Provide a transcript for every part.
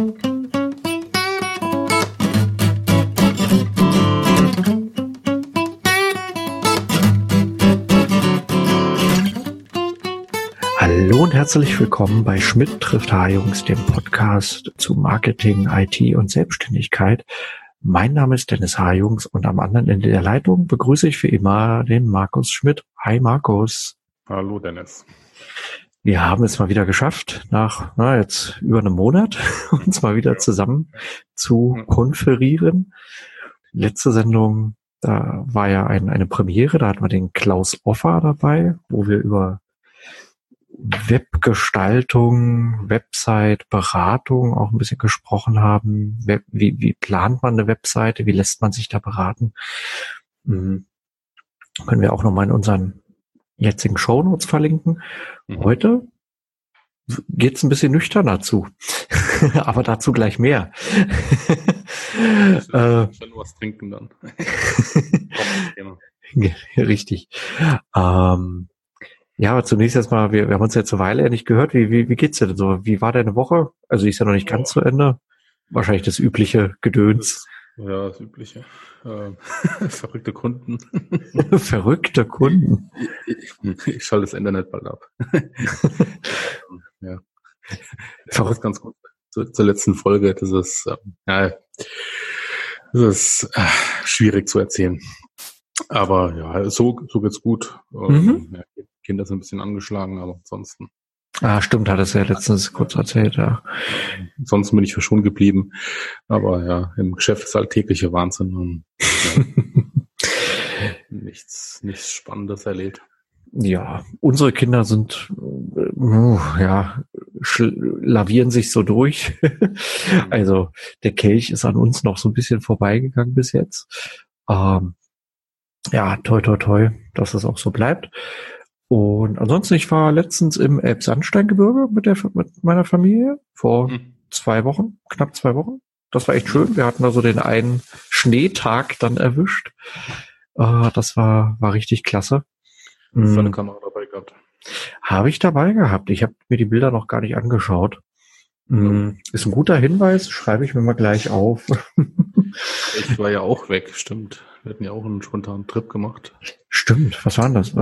Hallo und herzlich willkommen bei Schmidt trifft H-Jungs, dem Podcast zu Marketing, IT und Selbstständigkeit. Mein Name ist Dennis H-Jungs und am anderen Ende der Leitung begrüße ich wie immer den Markus Schmidt. Hi Markus. Hallo Dennis. Wir haben es mal wieder geschafft, nach na, jetzt über einem Monat uns mal wieder zusammen zu konferieren. Letzte Sendung, da war ja ein, eine Premiere, da hatten wir den Klaus Offer dabei, wo wir über Webgestaltung, Website, Beratung auch ein bisschen gesprochen haben. Web, wie, wie plant man eine Webseite? Wie lässt man sich da beraten? Mhm. Können wir auch nochmal in unseren jetzigen Shownotes verlinken. Mhm. Heute geht's ein bisschen nüchterner zu. Aber dazu gleich mehr. äh, was trinken dann. Richtig. Ähm, ja, aber zunächst erstmal, wir, wir haben uns jetzt eine Weile nicht gehört. Wie, wie, wie geht's dir denn so? Wie war deine Woche? Also die ist ja noch nicht ganz zu Ende. Wahrscheinlich das übliche Gedöns. Das, ja, das übliche. Ähm, verrückte Kunden. verrückte Kunden. Ich, ich schalte das Internet bald ab. ja. Verrückt. ganz gut. Zur, zur letzten Folge, das ist, ähm, ja, das ist äh, schwierig zu erzählen. Aber ja, so, so geht's gut. Ähm, mhm. Ja, Kinder sind ein bisschen angeschlagen, aber ansonsten. Ah, stimmt, hat es ja letztens kurz erzählt, ja. Ansonsten bin ich verschont geblieben. Aber ja, im Geschäft ist alltägliche Wahnsinn und ja, nichts, nichts Spannendes erlebt. Ja, unsere Kinder sind, ja, lavieren sich so durch. also der Kelch ist an uns noch so ein bisschen vorbeigegangen bis jetzt. Ähm, ja, toi, toi, toi, dass es auch so bleibt. Und ansonsten, ich war letztens im Elbsandsteingebirge mit der mit meiner Familie vor mhm. zwei Wochen, knapp zwei Wochen. Das war echt schön. Wir hatten da so den einen Schneetag dann erwischt. Uh, das war war richtig klasse. Hast du eine hm. Kamera dabei gehabt? Habe ich dabei gehabt. Ich habe mir die Bilder noch gar nicht angeschaut. Mhm. Ist ein guter Hinweis, schreibe ich mir mal gleich auf. ich war ja auch weg, stimmt. Wir hatten ja auch einen spontanen Trip gemacht. Stimmt, was waren das?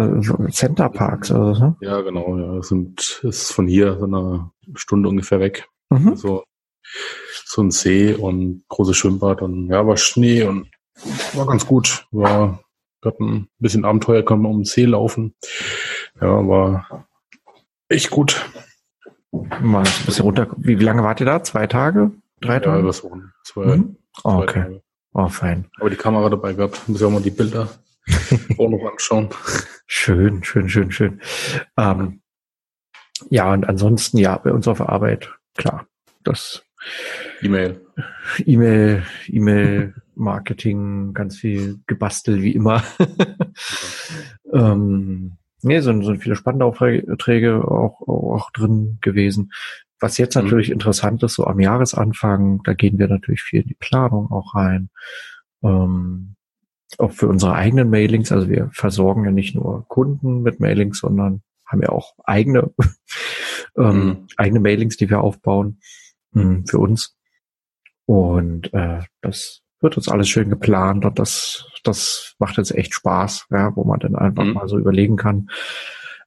Center Parks oder so? Ja, genau, ja. Das sind, ist von hier so eine Stunde ungefähr weg. Mhm. Also, so ein See und großes Schwimmbad und ja, war Schnee und war ganz gut. War, wir hatten ein bisschen Abenteuer, konnten wir um den See laufen. Ja, war echt gut. Mal ein bisschen runter. Wie, lange wart ihr da? Zwei Tage? Drei Tage? Ja, das waren zwei, mhm. oh, okay. Tage. Oh, fein. Aber die Kamera dabei gehabt. Muss ja auch mal die Bilder auch noch anschauen. Schön, schön, schön, schön. Ähm, ja, und ansonsten, ja, bei uns auf der Arbeit, klar, das E-Mail. E-Mail, E-Mail, Marketing, ganz viel gebastelt wie immer. ähm, nee, sind, sind viele spannende Aufträge auch, auch drin gewesen. Was jetzt mhm. natürlich mhm. interessant ist, so am Jahresanfang, da gehen wir natürlich viel in die Planung auch rein. Ähm, auch für unsere eigenen Mailings. Also wir versorgen ja nicht nur Kunden mit Mailings, sondern haben ja auch eigene, ähm, mhm. eigene Mailings, die wir aufbauen mh, hm, für uns. Und äh, das wird uns alles schön geplant und das, das macht jetzt echt Spaß, ja, wo man dann einfach mhm. mal so überlegen kann,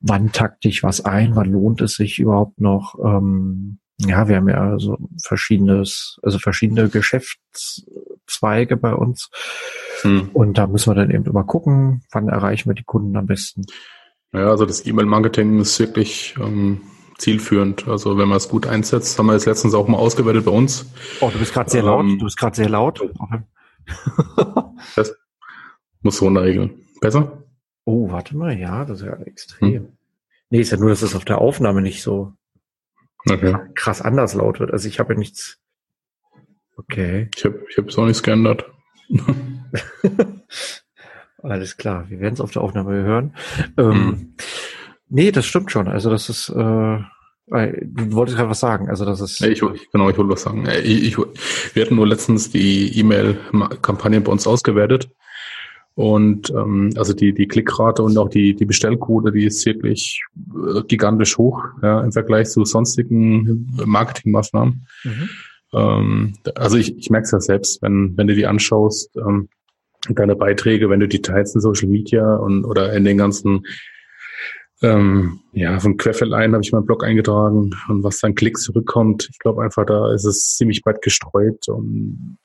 wann takte ich was ein, wann lohnt es sich überhaupt noch. Ähm, ja, wir haben ja so verschiedenes, also verschiedene Geschäftszweige bei uns. Hm. Und da müssen wir dann eben immer gucken, wann erreichen wir die Kunden am besten. Ja, also das E-Mail-Marketing ist wirklich ähm, zielführend. Also wenn man es gut einsetzt, haben wir jetzt letztens auch mal ausgewertet bei uns. Oh, du bist gerade sehr laut. Ähm, du bist gerade sehr laut. das muss so regeln. Besser? Oh, warte mal, ja, das ist ja extrem. Hm. Nee, ist ja nur, dass es auf der Aufnahme nicht so okay. krass anders laut wird. Also ich habe ja nichts. Okay. Ich habe ich es auch nichts geändert. Alles klar, wir werden es auf der Aufnahme hören. Ähm, hm. Nee, das stimmt schon. Also das ist, äh, du wolltest gerade was sagen. Also das ist. Ich, genau, ich wollte was sagen. Ich, ich, wir hatten nur letztens die E-Mail-Kampagne bei uns ausgewertet und ähm, also die, die Klickrate und auch die, die Bestellquote, die ist wirklich äh, gigantisch hoch ja, im Vergleich zu sonstigen Marketingmaßnahmen. Mhm. Ähm, also ich, ich merke es ja selbst, wenn, wenn du die anschaust, ähm, deine Beiträge, wenn du die teilst in Social Media und oder in den ganzen ähm, ja, von Querfeldein habe ich meinen Blog eingetragen und was dann Klicks zurückkommt, ich glaube einfach, da ist es ziemlich weit gestreut und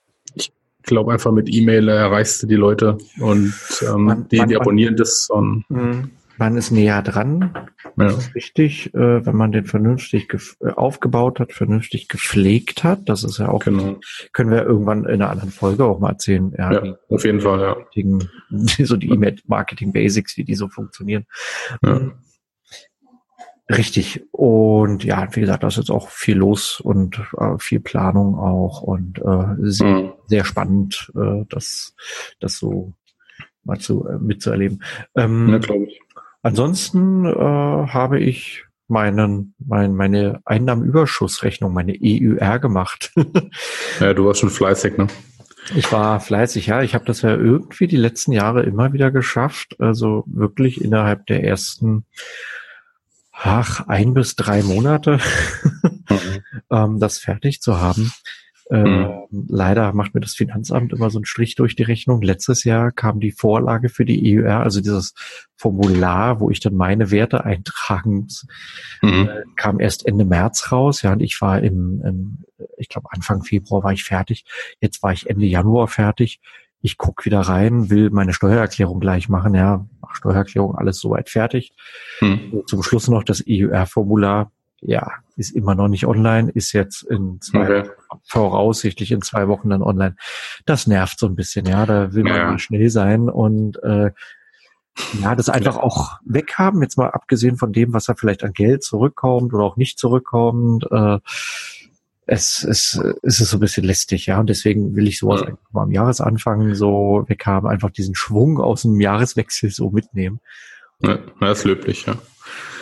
glaube einfach mit E-Mail erreichst du die Leute und ähm, man, die, man, die abonnieren man, das und mhm man ist näher dran. Ja. Das ist richtig, äh, wenn man den vernünftig äh, aufgebaut hat, vernünftig gepflegt hat. Das ist ja auch, genau. können wir irgendwann in einer anderen Folge auch mal erzählen. Ja, ja auf jeden Fall, ja. So die E-Mail-Marketing-Basics, wie die so funktionieren. Ja. Richtig. Und ja, wie gesagt, da ist jetzt auch viel los und äh, viel Planung auch und äh, sehr, mhm. sehr spannend, äh, das, das so mal zu, äh, mitzuerleben. Ähm, ja, glaube ich. Ansonsten äh, habe ich meinen, mein, meine Einnahmenüberschussrechnung, meine EUR gemacht. ja, du warst schon fleißig, ne? Ich war fleißig, ja. Ich habe das ja irgendwie die letzten Jahre immer wieder geschafft. Also wirklich innerhalb der ersten ach, ein bis drei Monate mhm. ähm, das fertig zu haben. Äh, Leider macht mir das Finanzamt immer so einen Strich durch die Rechnung. Letztes Jahr kam die Vorlage für die EUR, also dieses Formular, wo ich dann meine Werte eintragen muss, mhm. äh, kam erst Ende März raus. Ja, und ich war im, im ich glaube Anfang Februar war ich fertig. Jetzt war ich Ende Januar fertig. Ich guck wieder rein, will meine Steuererklärung gleich machen. Ja, Steuererklärung alles soweit fertig. Mhm. Zum Schluss noch das EUR-Formular ja, ist immer noch nicht online, ist jetzt in zwei, okay. voraussichtlich in zwei Wochen dann online. Das nervt so ein bisschen, ja, da will man ja. schnell sein und äh, ja, das einfach auch weghaben, jetzt mal abgesehen von dem, was da vielleicht an Geld zurückkommt oder auch nicht zurückkommt. Äh, es, es, es ist so ein bisschen lästig, ja, und deswegen will ich sowas ja. mal am Jahresanfang so weghaben, einfach diesen Schwung aus dem Jahreswechsel so mitnehmen. Ja, das ist löblich, ja.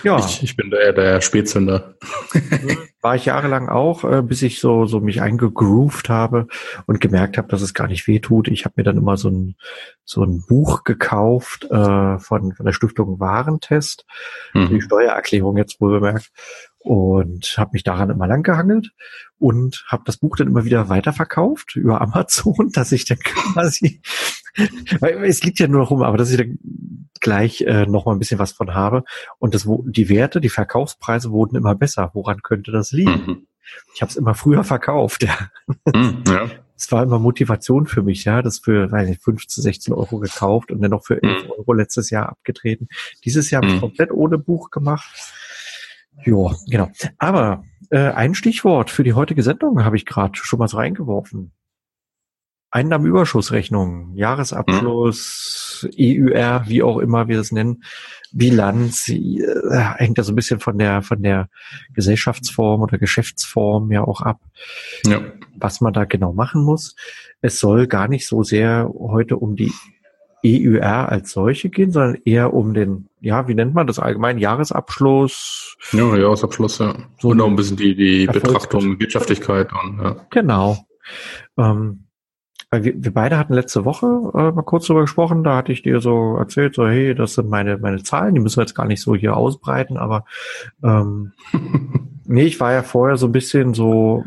Ja. Ich, ich bin der, der Spätzünder. War ich jahrelang auch, äh, bis ich so, so mich eingegroovt habe und gemerkt habe, dass es gar nicht weh tut. Ich habe mir dann immer so ein, so ein Buch gekauft äh, von, von der Stiftung Warentest, mhm. die Steuererklärung jetzt wohl bemerkt und habe mich daran immer lang gehangelt und habe das Buch dann immer wieder weiterverkauft über Amazon, dass ich dann quasi, weil es liegt ja nur noch rum, aber dass ich dann gleich äh, noch mal ein bisschen was von habe und das die Werte, die Verkaufspreise wurden immer besser. Woran könnte das liegen? Mhm. Ich habe es immer früher verkauft. Ja. Mhm, ja. Es war immer Motivation für mich, ja, das für weiß nicht, 15, 16 Euro gekauft und dann noch für 11 mhm. Euro letztes Jahr abgetreten. Dieses Jahr habe ich mhm. komplett ohne Buch gemacht ja, genau. Aber äh, ein Stichwort für die heutige Sendung habe ich gerade schon mal so reingeworfen. Einnahmenüberschussrechnung, Jahresabschluss, mhm. EUR, wie auch immer wir das nennen, Bilanz, äh, hängt da so ein bisschen von der von der Gesellschaftsform oder Geschäftsform ja auch ab, ja. was man da genau machen muss. Es soll gar nicht so sehr heute um die EUR als solche gehen, sondern eher um den, ja, wie nennt man das allgemein, Jahresabschluss? Ja, Jahresabschluss, ja. So und auch ein bisschen die, die Betrachtung, Wirtschaftlichkeit und, ja. Genau. Ähm, wir, wir beide hatten letzte Woche äh, mal kurz drüber gesprochen, da hatte ich dir so erzählt, so hey, das sind meine meine Zahlen, die müssen wir jetzt gar nicht so hier ausbreiten, aber ähm, nee, ich war ja vorher so ein bisschen so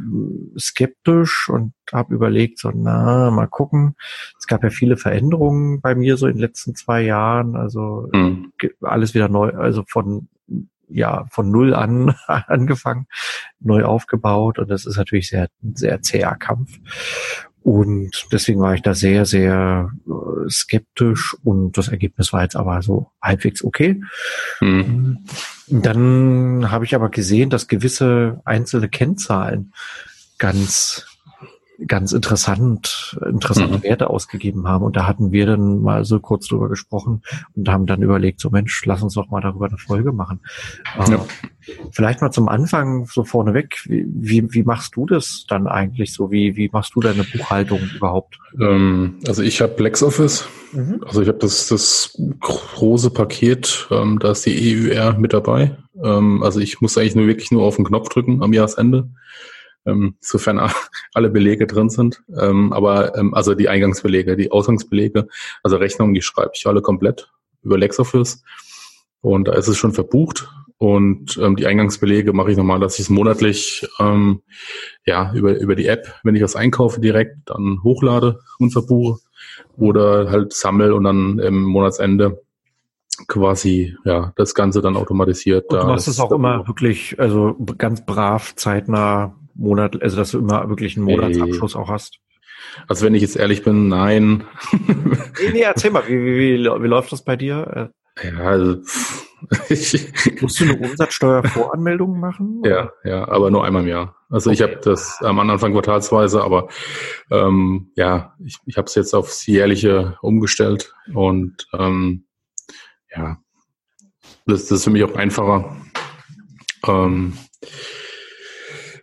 skeptisch und habe überlegt, so na, mal gucken. Es gab ja viele Veränderungen bei mir so in den letzten zwei Jahren, also mhm. alles wieder neu, also von ja von null an angefangen, neu aufgebaut und das ist natürlich sehr sehr zäher Kampf und deswegen war ich da sehr, sehr äh, skeptisch und das Ergebnis war jetzt aber so halbwegs okay. Mhm. Dann habe ich aber gesehen, dass gewisse einzelne Kennzahlen ganz ganz interessant, interessante mhm. Werte ausgegeben haben. Und da hatten wir dann mal so kurz drüber gesprochen und haben dann überlegt, so Mensch, lass uns doch mal darüber eine Folge machen. Ja. Ähm, vielleicht mal zum Anfang so vorneweg, wie, wie, wie machst du das dann eigentlich so? Wie, wie machst du deine Buchhaltung überhaupt? Ähm, also ich habe LexOffice. Mhm. Also ich habe das, das große Paket, ähm, da ist die EUR mit dabei. Ähm, also ich muss eigentlich nur wirklich nur auf den Knopf drücken am Jahresende ähm, sofern alle Belege drin sind. Ähm, aber ähm, also die Eingangsbelege, die Ausgangsbelege, also Rechnungen, die schreibe ich alle komplett über LexOffice. Und da ist es schon verbucht. Und ähm, die Eingangsbelege mache ich normal, dass ich es monatlich ähm, ja über über die App, wenn ich was einkaufe, direkt dann hochlade und verbuche oder halt sammel und dann im Monatsende quasi ja das Ganze dann automatisiert. Und du machst es auch immer wirklich, also ganz brav zeitnah Monat, also dass du immer wirklich einen Monatsabschluss auch hast. Also wenn ich jetzt ehrlich bin, nein. nee, nee, erzähl mal, wie, wie, wie, wie läuft das bei dir? Ja, also Musst du eine Umsatzsteuervoranmeldung machen? Ja, ja, aber nur einmal im Jahr. Also okay. ich habe das am Anfang quartalsweise, aber ähm, ja, ich, ich habe es jetzt aufs jährliche umgestellt und ähm, ja, das, das ist für mich auch einfacher. Ähm,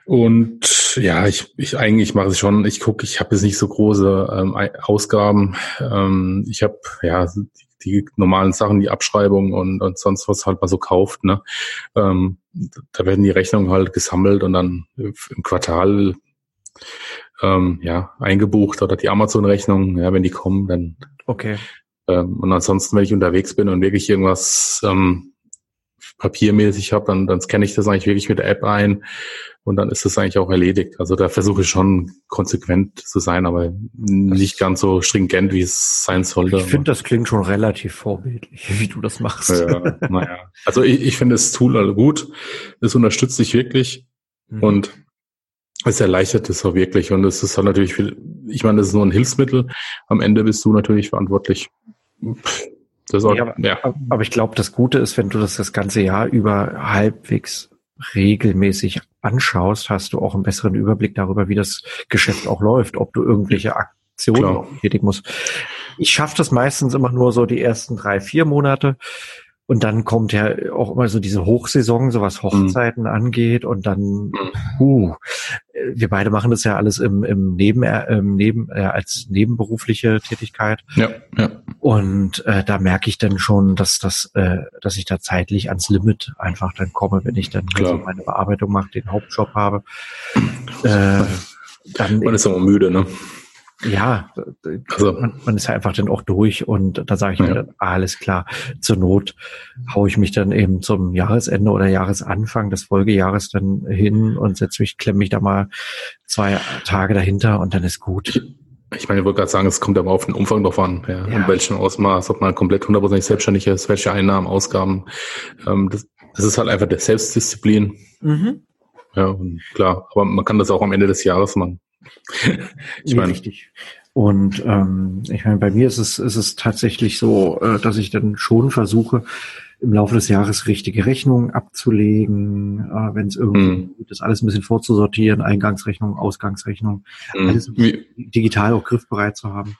und ja, ich, ich eigentlich mache es schon. Ich gucke, ich habe jetzt nicht so große ähm, Ausgaben. Ähm, ich habe ja die normalen Sachen, die Abschreibung und, und sonst was halt mal so kauft. Ne? Ähm, da werden die Rechnungen halt gesammelt und dann im Quartal ähm, ja eingebucht oder die Amazon-Rechnung, ja, wenn die kommen, dann okay. Ähm, und ansonsten, wenn ich unterwegs bin und wirklich irgendwas ähm, papiermäßig habe, dann, dann scanne ich das eigentlich wirklich mit der App ein und dann ist das eigentlich auch erledigt. Also da versuche ich schon konsequent zu sein, aber nicht ganz so stringent, wie es sein sollte. Ich finde, das klingt schon relativ vorbildlich, wie du das machst. Ja, naja. Also ich, ich finde das Tool gut. Es unterstützt dich wirklich mhm. und es erleichtert es auch wirklich. Und es ist halt natürlich viel, ich meine, das ist nur ein Hilfsmittel. Am Ende bist du natürlich verantwortlich. Auch, ja, aber, ja. aber ich glaube, das Gute ist, wenn du das das ganze Jahr über halbwegs regelmäßig anschaust, hast du auch einen besseren Überblick darüber, wie das Geschäft auch läuft, ob du irgendwelche Aktionen tätigen musst. Ich schaffe das meistens immer nur so die ersten drei, vier Monate. Und dann kommt ja auch immer so diese Hochsaison, so was Hochzeiten mhm. angeht. Und dann, mhm. uh, wir beide machen das ja alles im, im Neben, äh, im Neben äh, als nebenberufliche Tätigkeit. Ja, ja. Und äh, da merke ich dann schon, dass das, äh, dass ich da zeitlich ans Limit einfach dann komme, wenn ich dann also meine Bearbeitung mache, den Hauptjob habe. Äh, dann Man ist immer müde, ne? Ja, also, man, man, ist ja einfach dann auch durch und da sage ich ja. mir dann, alles klar, zur Not haue ich mich dann eben zum Jahresende oder Jahresanfang des Folgejahres dann hin und setze mich, klemme mich da mal zwei Tage dahinter und dann ist gut. Ich meine, ich wollte gerade sagen, es kommt aber auf den Umfang drauf an, ja, ja. in welchem Ausmaß, ob man komplett hundertprozentig selbstständig ist, welche Einnahmen, Ausgaben. Ähm, das, das ist halt einfach der Selbstdisziplin. Mhm. Ja, klar, aber man kann das auch am Ende des Jahres machen ich meine, richtig. Und ähm, ich meine, bei mir ist es, ist es tatsächlich so, äh, dass ich dann schon versuche, im Laufe des Jahres richtige Rechnungen abzulegen, äh, wenn es irgendwie mm. das alles ein bisschen vorzusortieren, Eingangsrechnung, Ausgangsrechnung, mm. alles digital auch griffbereit zu haben.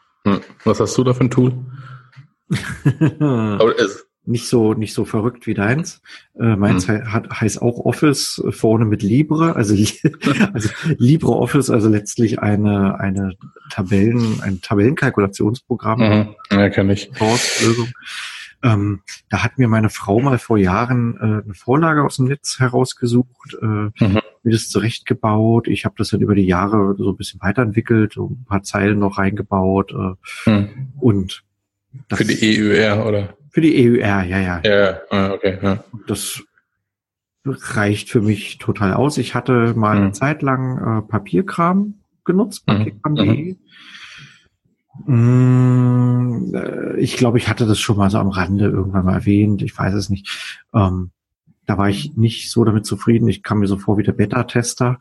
Was hast du da für ein Tool? Aber es, nicht so nicht so verrückt wie deins. Äh, meins hm. hat, heißt auch Office äh, vorne mit Libre, also, also LibreOffice, also letztlich eine eine Tabellen ein Tabellenkalkulationsprogramm. Mhm. Ja, kenne ich. Lösung. Ähm, da hat mir meine Frau mal vor Jahren äh, eine Vorlage aus dem Netz herausgesucht, äh, mhm. mir das zurechtgebaut. Ich habe das dann über die Jahre so ein bisschen weiterentwickelt, so ein paar Zeilen noch reingebaut äh, mhm. und das, Für die EUR, oder? Für die EUR, ja, ja. Ja, ah, okay. Ja. Das reicht für mich total aus. Ich hatte mal mhm. eine Zeit lang äh, Papierkram genutzt, mhm. papierkram.de. Mhm. Mm, ich glaube, ich hatte das schon mal so am Rande irgendwann mal erwähnt. Ich weiß es nicht. Ähm, da war ich nicht so damit zufrieden. Ich kam mir so vor wie der Beta-Tester.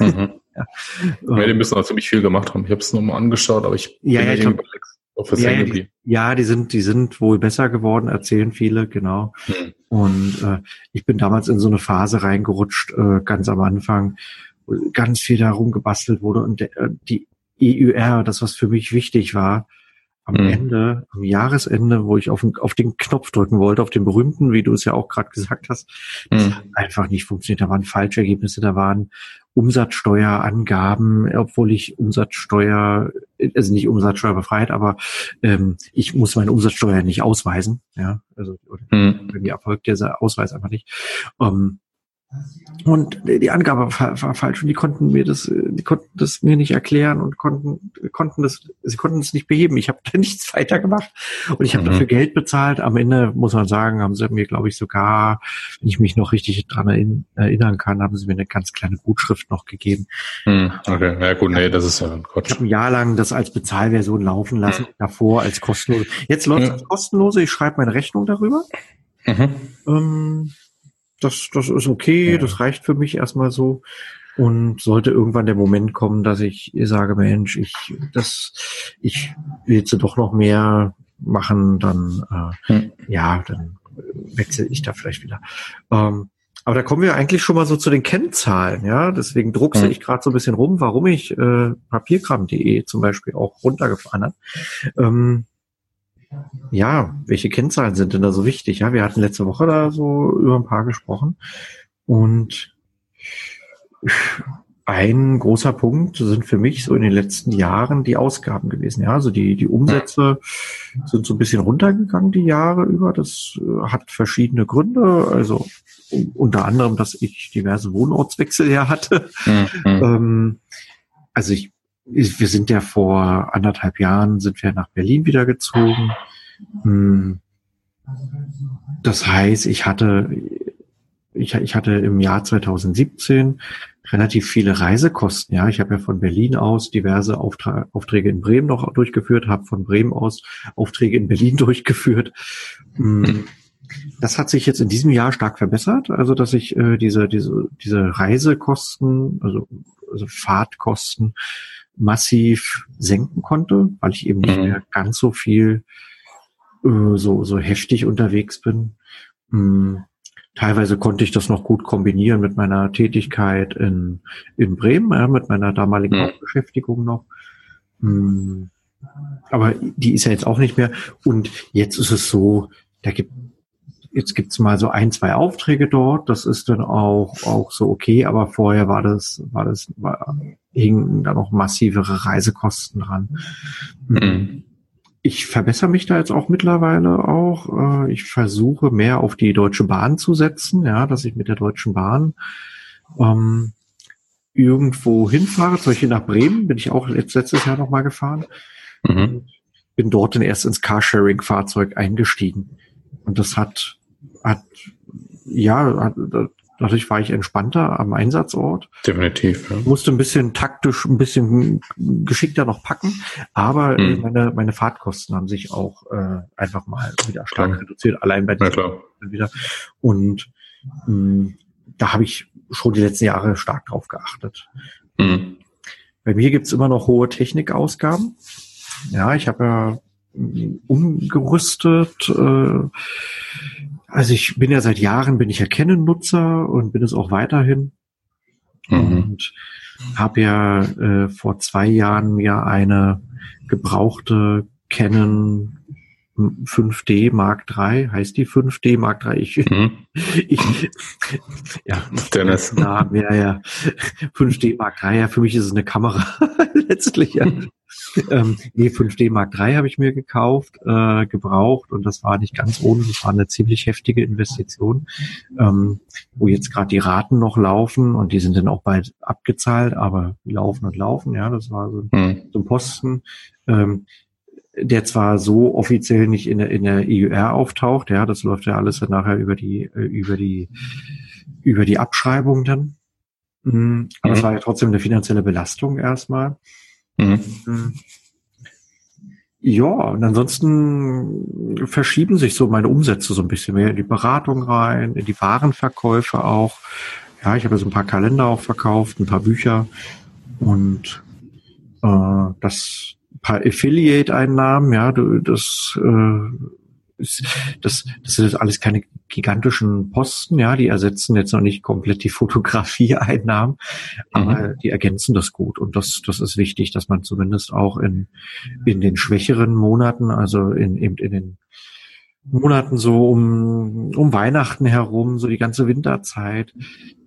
Mhm. ja. ja, die müssen auch ziemlich viel gemacht haben. Ich habe es nochmal angeschaut, aber ich ja, ja, ich glaub, ja, ja, die, ja, die sind, die sind wohl besser geworden, erzählen viele, genau. Hm. Und äh, ich bin damals in so eine Phase reingerutscht, äh, ganz am Anfang, wo ganz viel darum gebastelt wurde und der, äh, die EUR, das was für mich wichtig war, am hm. Ende, am Jahresende, wo ich auf den, auf den Knopf drücken wollte, auf den berühmten, wie du es ja auch gerade gesagt hast, hm. einfach nicht funktioniert. Da waren falsche Ergebnisse, da waren Umsatzsteuerangaben, obwohl ich Umsatzsteuer, also nicht Umsatzsteuerbefreit, aber ähm, ich muss meine Umsatzsteuer nicht ausweisen. Ja, also hm. bei mir erfolgt dieser Ausweis einfach nicht. Ähm, und die Angabe war, war, falsch und die konnten mir das, die konnten das mir nicht erklären und konnten konnten das, sie konnten es nicht beheben. Ich habe da nichts weiter gemacht und ich habe mhm. dafür Geld bezahlt. Am Ende muss man sagen, haben sie mir, glaube ich, sogar, wenn ich mich noch richtig dran erinnern kann, haben sie mir eine ganz kleine Gutschrift noch gegeben. Mhm. Okay, ja gut, nee, das ist ja Quatsch. Ich habe ein Jahr lang das als Bezahlversion laufen lassen, mhm. davor als kostenlose. Jetzt läuft es als kostenlose. Ich schreibe meine Rechnung darüber. Mhm. Ähm, das, das ist okay, ja. das reicht für mich erstmal so. Und sollte irgendwann der Moment kommen, dass ich sage, Mensch, ich, das, ich will jetzt doch noch mehr machen, dann, äh, hm. ja, dann wechsle ich da vielleicht wieder. Ähm, aber da kommen wir eigentlich schon mal so zu den Kennzahlen, ja. Deswegen druckse hm. ich gerade so ein bisschen rum, warum ich äh, papierkram.de zum Beispiel auch runtergefahren habe. Ähm, ja, welche Kennzahlen sind denn da so wichtig? Ja, wir hatten letzte Woche da so über ein paar gesprochen und ein großer Punkt sind für mich so in den letzten Jahren die Ausgaben gewesen. Ja, also die, die Umsätze sind so ein bisschen runtergegangen die Jahre über. Das äh, hat verschiedene Gründe. Also unter anderem, dass ich diverse Wohnortswechsel ja hatte. Mhm. Ähm, also ich, wir sind ja vor anderthalb Jahren sind wir nach Berlin wieder gezogen. Hm. Das heißt, ich hatte ich, ich hatte im Jahr 2017 relativ viele Reisekosten. Ja, ich habe ja von Berlin aus diverse Auftra Aufträge in Bremen noch durchgeführt, habe von Bremen aus Aufträge in Berlin durchgeführt. Mm, das hat sich jetzt in diesem Jahr stark verbessert, also dass ich äh, diese diese diese Reisekosten, also, also Fahrtkosten massiv senken konnte, weil ich eben nicht mhm. mehr ganz so viel äh, so so heftig unterwegs bin. Mm, Teilweise konnte ich das noch gut kombinieren mit meiner Tätigkeit in, in Bremen, ja, mit meiner damaligen mhm. Hauptbeschäftigung noch. Hm. Aber die ist ja jetzt auch nicht mehr. Und jetzt ist es so, da gibt jetzt gibt's mal so ein, zwei Aufträge dort. Das ist dann auch auch so okay. Aber vorher war das war das war, hingen da noch massivere Reisekosten dran. Mhm ich verbessere mich da jetzt auch mittlerweile auch. Äh, ich versuche mehr auf die Deutsche Bahn zu setzen, ja, dass ich mit der Deutschen Bahn ähm, irgendwo hinfahre. Zum Beispiel nach Bremen bin ich auch letztes Jahr nochmal gefahren. Mhm. Bin dort dann erst ins Carsharing-Fahrzeug eingestiegen. Und das hat, hat ja, hat, Dadurch war ich entspannter am Einsatzort. Definitiv. Ja. Musste ein bisschen taktisch, ein bisschen geschickter noch packen, aber hm. meine, meine Fahrtkosten haben sich auch äh, einfach mal wieder stark klar. reduziert, allein bei den ja, wieder. Und mh, hm, da habe ich schon die letzten Jahre stark drauf geachtet. Hm. Bei mir gibt's immer noch hohe Technikausgaben. Ja, ich habe ja hm, umgerüstet. Äh, also ich bin ja seit Jahren, bin ich ja Canon-Nutzer und bin es auch weiterhin. Mhm. Und habe ja äh, vor zwei Jahren mir eine gebrauchte Canon 5D Mark III, heißt die 5D Mark III? Ich, mhm. ich ja, Dennis. Namen, ja, ja. 5D Mark III, ja, für mich ist es eine Kamera letztlich, ja. ähm, nee, 5D Mark III habe ich mir gekauft, äh, gebraucht und das war nicht ganz ohne, das war eine ziemlich heftige Investition, ähm, wo jetzt gerade die Raten noch laufen und die sind dann auch bald abgezahlt, aber die laufen und laufen, ja, das war so, mhm. so ein Posten. Ähm, der zwar so offiziell nicht in der, in der EUR auftaucht, ja, das läuft ja alles dann nachher über die, äh, über die, über die Abschreibung dann. Mhm. Aber mhm. es war ja trotzdem eine finanzielle Belastung erstmal. Mhm. mhm. Ja, und ansonsten verschieben sich so meine Umsätze so ein bisschen mehr in die Beratung rein, in die Warenverkäufe auch. Ja, ich habe so ein paar Kalender auch verkauft, ein paar Bücher und äh, das paar Affiliate-Einnahmen, ja, das, äh, ist, das, das sind alles keine gigantischen Posten, ja, die ersetzen jetzt noch nicht komplett die Fotografie-Einnahmen, aber mhm. die ergänzen das gut und das, das ist wichtig, dass man zumindest auch in, in den schwächeren Monaten, also in, eben in den Monaten so um, um Weihnachten herum, so die ganze Winterzeit,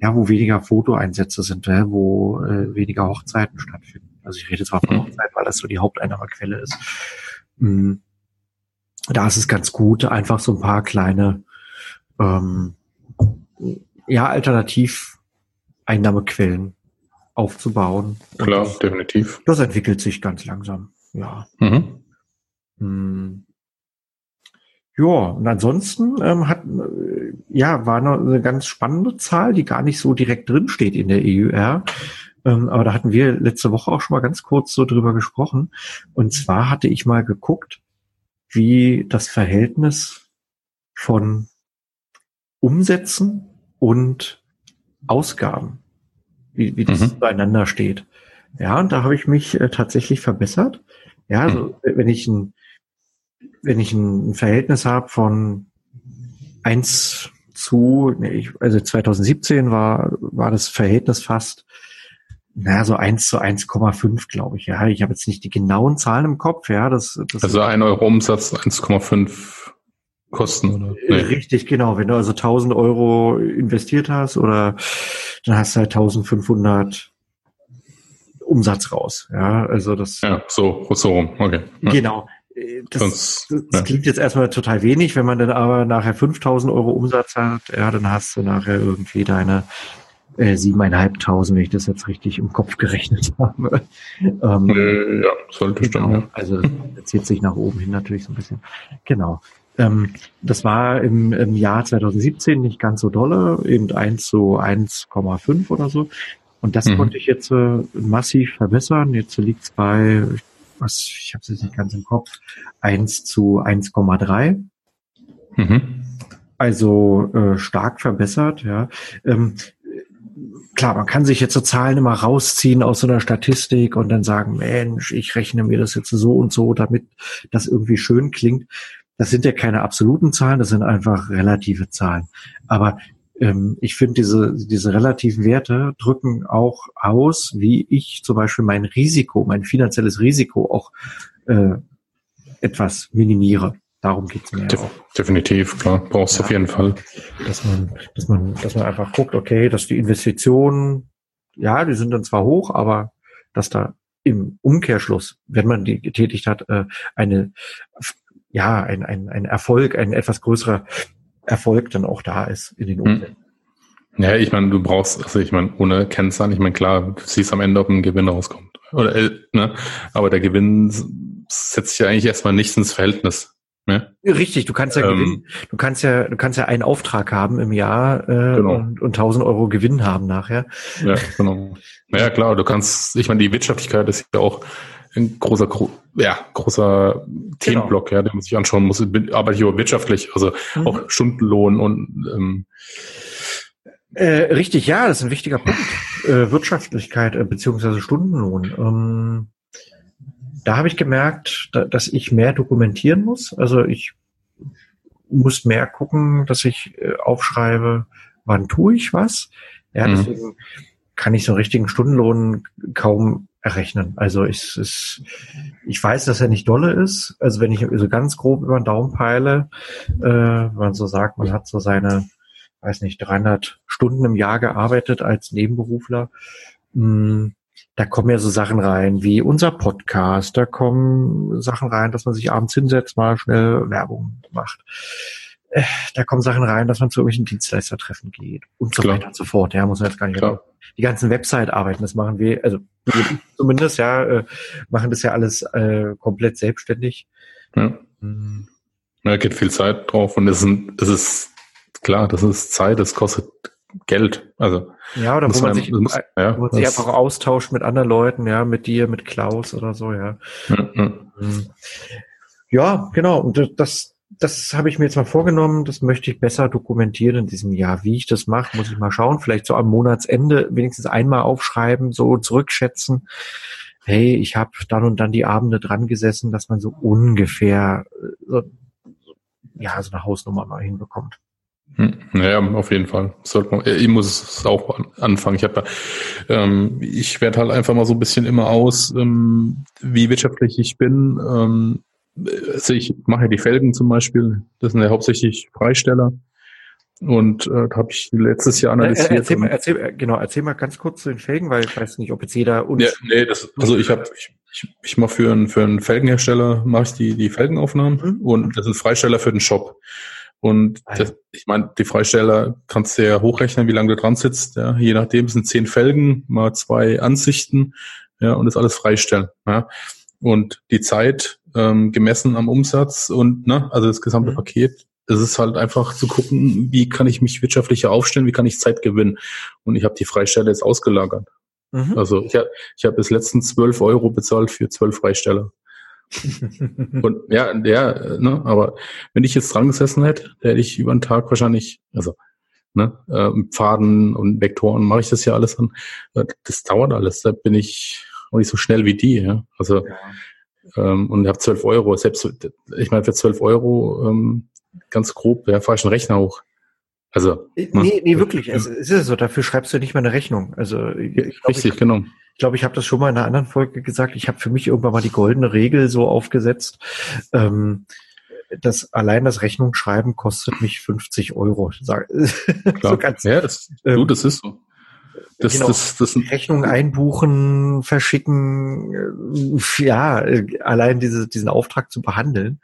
ja, wo weniger Fotoeinsätze sind, ja, wo äh, weniger Hochzeiten stattfinden. Also ich rede zwar von mhm. Hochzeit, weil das so die Haupteinnahmequelle ist. Mhm. Da ist es ganz gut, einfach so ein paar kleine, ähm, ja, Alternativ-Einnahmequellen aufzubauen. Klar, das, definitiv. Das entwickelt sich ganz langsam, ja. Mhm. Hm. Ja, und ansonsten ähm, hat äh, ja war noch eine ganz spannende Zahl, die gar nicht so direkt drin steht in der EUR. Ähm, aber da hatten wir letzte Woche auch schon mal ganz kurz so drüber gesprochen. Und zwar hatte ich mal geguckt, wie das Verhältnis von Umsätzen und Ausgaben, wie, wie das mhm. zueinander steht. Ja, und da habe ich mich äh, tatsächlich verbessert. Ja, also mhm. wenn ich ein wenn ich ein Verhältnis habe von eins zu, nee, also 2017 war, war das Verhältnis fast, naja, so eins zu 1,5, glaube ich. Ja, ich habe jetzt nicht die genauen Zahlen im Kopf. Ja, das, das also ein Euro Umsatz 1,5 Kosten oder? Nee. Richtig, genau. Wenn du also 1000 Euro investiert hast oder dann hast du halt 1500 Umsatz raus. Ja, also das. Ja, so, so rum. Okay. Ja. Genau. Das, Sonst, das ja. klingt jetzt erstmal total wenig, wenn man dann aber nachher 5000 Euro Umsatz hat, ja, dann hast du nachher irgendwie deine äh, siebeneinhalbtausend, wenn ich das jetzt richtig im Kopf gerechnet habe. ähm, äh, ja, sollte genau, stimmen. Ja. Also das zieht sich nach oben hin natürlich so ein bisschen. Genau. Ähm, das war im, im Jahr 2017 nicht ganz so dolle, eben 1 zu 1,5 oder so. Und das mhm. konnte ich jetzt äh, massiv verbessern. Jetzt liegt es bei, was, ich habe es jetzt nicht ganz im Kopf, 1 zu 1,3. Mhm. Also äh, stark verbessert, ja. Ähm, klar, man kann sich jetzt so Zahlen immer rausziehen aus so einer Statistik und dann sagen, Mensch, ich rechne mir das jetzt so und so, damit das irgendwie schön klingt. Das sind ja keine absoluten Zahlen, das sind einfach relative Zahlen. Aber ähm, ich finde, diese, diese relativen Werte drücken auch aus, wie ich zum Beispiel mein Risiko, mein finanzielles Risiko auch äh, etwas minimiere. Darum geht's mir De auch. Definitiv, klar. Brauchst du ja, auf jeden Fall. Dass man, dass man, dass man einfach guckt, okay, dass die Investitionen, ja, die sind dann zwar hoch, aber dass da im Umkehrschluss, wenn man die getätigt hat, äh, eine, ja, ein, ein, ein Erfolg, ein etwas größerer Erfolg dann auch da ist in den hm. Umsätzen. Ja, ich meine, du brauchst, also ich meine, ohne Kennzahlen, ich meine, klar, du siehst am Ende, ob ein Gewinn rauskommt. Oder, äh, ne? Aber der Gewinn setzt sich ja eigentlich erstmal nichts ins Verhältnis Ne? Richtig, du kannst ja ähm, gewinnen. Du kannst ja, du kannst ja einen Auftrag haben im Jahr äh, genau. und, und 1000 Euro Gewinn haben nachher. Ja, genau. Naja, klar, du kannst, ich meine, die Wirtschaftlichkeit ist ja auch ein großer, ja, großer Themenblock, genau. ja, den man sich anschauen muss. Arbeite ich aber wirtschaftlich, also mhm. auch Stundenlohn und ähm, äh, richtig, ja, das ist ein wichtiger Punkt. Äh, Wirtschaftlichkeit äh, beziehungsweise Stundenlohn. Ähm, da habe ich gemerkt, da, dass ich mehr dokumentieren muss. Also ich muss mehr gucken, dass ich äh, aufschreibe, wann tue ich was. Ja, mhm. deswegen kann ich so einen richtigen Stundenlohn kaum errechnen. Also ich, ich, ich weiß, dass er nicht dolle ist. Also wenn ich so ganz grob über den Daumen peile, äh, wenn man so sagt, man hat so seine, weiß nicht, 300 Stunden im Jahr gearbeitet als Nebenberufler, mh, hm, da kommen ja so Sachen rein wie unser Podcast, da kommen Sachen rein, dass man sich abends hinsetzt, mal schnell Werbung macht. Äh, da kommen Sachen rein, dass man zu irgendwelchen Dienstleistertreffen geht und so Klar. weiter und so fort. Ja, muss man jetzt gar nicht Klar. die ganzen Website-Arbeiten, das machen wir, also zumindest ja, äh, machen das ja alles äh, komplett selbstständig. Ja. Da geht viel Zeit drauf und es ist, es ist klar, das ist Zeit, das kostet Geld. Also ja, oder wo man, man sich, muss, ja, wo man sich einfach austauscht mit anderen Leuten, ja, mit dir, mit Klaus oder so, ja. Mhm. Ja, genau. Und das, das habe ich mir jetzt mal vorgenommen. Das möchte ich besser dokumentieren in diesem Jahr. Wie ich das mache, muss ich mal schauen. Vielleicht so am Monatsende wenigstens einmal aufschreiben, so zurückschätzen. Hey, ich habe dann und dann die Abende dran gesessen, dass man so ungefähr äh, so, ja so eine Hausnummer mal hinbekommt. Hm, naja, auf jeden Fall. Sollte man, ich muss es auch anfangen. Ich habe, ähm, ich werde halt einfach mal so ein bisschen immer aus, ähm, wie wirtschaftlich ich bin. Ähm, also ich mache ja die Felgen zum Beispiel. Das sind ja hauptsächlich Freisteller. Und äh, habe ich letztes Jahr äh, äh, analysiert. Erzähl, mal, erzähl, äh, genau, erzähl mal ganz kurz zu den Felgen, weil ich weiß nicht, ob jetzt jeder uns. Ja, nee, das, also ich habe, ich, ich, ich mache für einen für einen Felgenhersteller mache ich die die Felgenaufnahmen mhm. und das sind Freisteller für den Shop. Und ah, das, ich meine, die Freisteller kannst du ja hochrechnen, wie lange du dran sitzt. Ja. Je nachdem sind zehn Felgen, mal zwei Ansichten, ja, und das alles freistellen. Ja. Und die Zeit ähm, gemessen am Umsatz und ne, also das gesamte mhm. Paket, es ist halt einfach zu gucken, wie kann ich mich wirtschaftlicher aufstellen, wie kann ich Zeit gewinnen. Und ich habe die Freistelle jetzt ausgelagert. Mhm. Also ich habe ich hab bis letzten zwölf Euro bezahlt für zwölf Freisteller. Und ja, der, ne, aber wenn ich jetzt dran gesessen hätte, hätte ich über den Tag wahrscheinlich, also ne, äh, Pfaden und Vektoren mache ich das ja alles an. Äh, das dauert alles. Da bin ich auch nicht so schnell wie die. Ja? Also ja. ähm, und ich habe 12 Euro. Selbst, ich meine, für 12 Euro ähm, ganz grob, ja, fahre ich einen Rechner hoch. Also. Äh, ne? Nee, nee, wirklich. Es, es ist so, dafür schreibst du nicht mal eine Rechnung. Also ich, glaub, Richtig, ich, genau. Ich glaube, ich habe das schon mal in einer anderen Folge gesagt. Ich habe für mich irgendwann mal die goldene Regel so aufgesetzt. Ähm, das allein das Rechnungsschreiben kostet mich 50 Euro. Klar. so ganz, ja, das, ähm, du, das ist so. Das, genau, das, das, Rechnung einbuchen, verschicken, äh, ja, äh, allein diese, diesen Auftrag zu behandeln.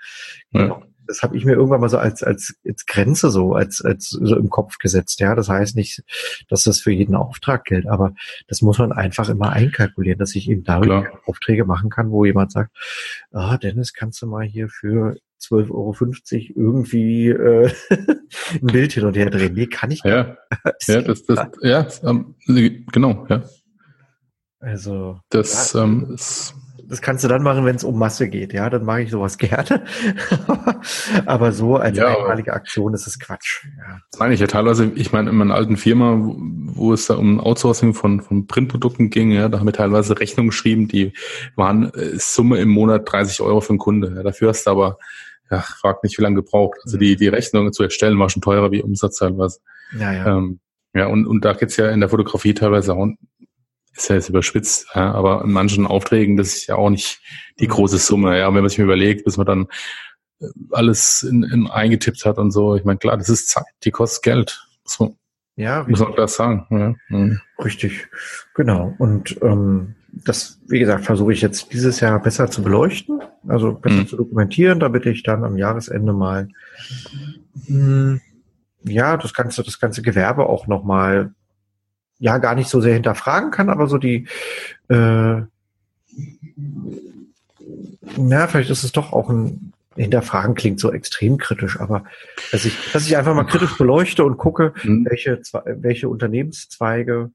Genau. Das habe ich mir irgendwann mal so als, als, als Grenze so, als, als so im Kopf gesetzt. Ja, das heißt nicht, dass das für jeden Auftrag gilt, aber das muss man einfach immer einkalkulieren, dass ich eben darüber Klar. Aufträge machen kann, wo jemand sagt, ah, Dennis, kannst du mal hier für 12,50 Euro irgendwie äh, ein Bild hin und her drehen. Nee, kann ich ja. nicht. ja, das, das, ja, ähm, genau, ja. Also. Das ja, ähm, ist das kannst du dann machen, wenn es um Masse geht. Ja, dann mache ich sowas gerne. aber so als ja, einmalige Aktion ist es Quatsch. Ja. Das meine ich ja teilweise. Ich meine, in meiner alten Firma, wo, wo es da um Outsourcing von, von Printprodukten ging, ja, da haben wir teilweise Rechnungen geschrieben, die waren äh, Summe im Monat 30 Euro für einen Kunde. Ja, dafür hast du aber, ja, frag nicht, wie lange gebraucht. Also die, die Rechnungen zu erstellen war schon teurer wie Umsatz teilweise. Ja, ja. Ähm, ja, und, und da geht's ja in der Fotografie teilweise auch ist ja jetzt überspitzt, ja, aber in manchen Aufträgen, das ist ja auch nicht die große Summe. Ja, und wenn man sich überlegt, bis man dann äh, alles in, in eingetippt hat und so, ich meine, klar, das ist Zeit, die kostet Geld. Muss man, ja, muss man klar sagen. Ja. Mhm. Richtig, genau. Und ähm, das, wie gesagt, versuche ich jetzt dieses Jahr besser zu beleuchten, also besser mhm. zu dokumentieren, damit ich dann am Jahresende mal mh, hm, ja das ganze das ganze Gewerbe auch noch mal ja gar nicht so sehr hinterfragen kann, aber so die, äh, na, vielleicht ist es doch auch ein Hinterfragen klingt so extrem kritisch, aber dass ich, dass ich einfach mal kritisch beleuchte und gucke, mhm. welche, welche Unternehmenszweige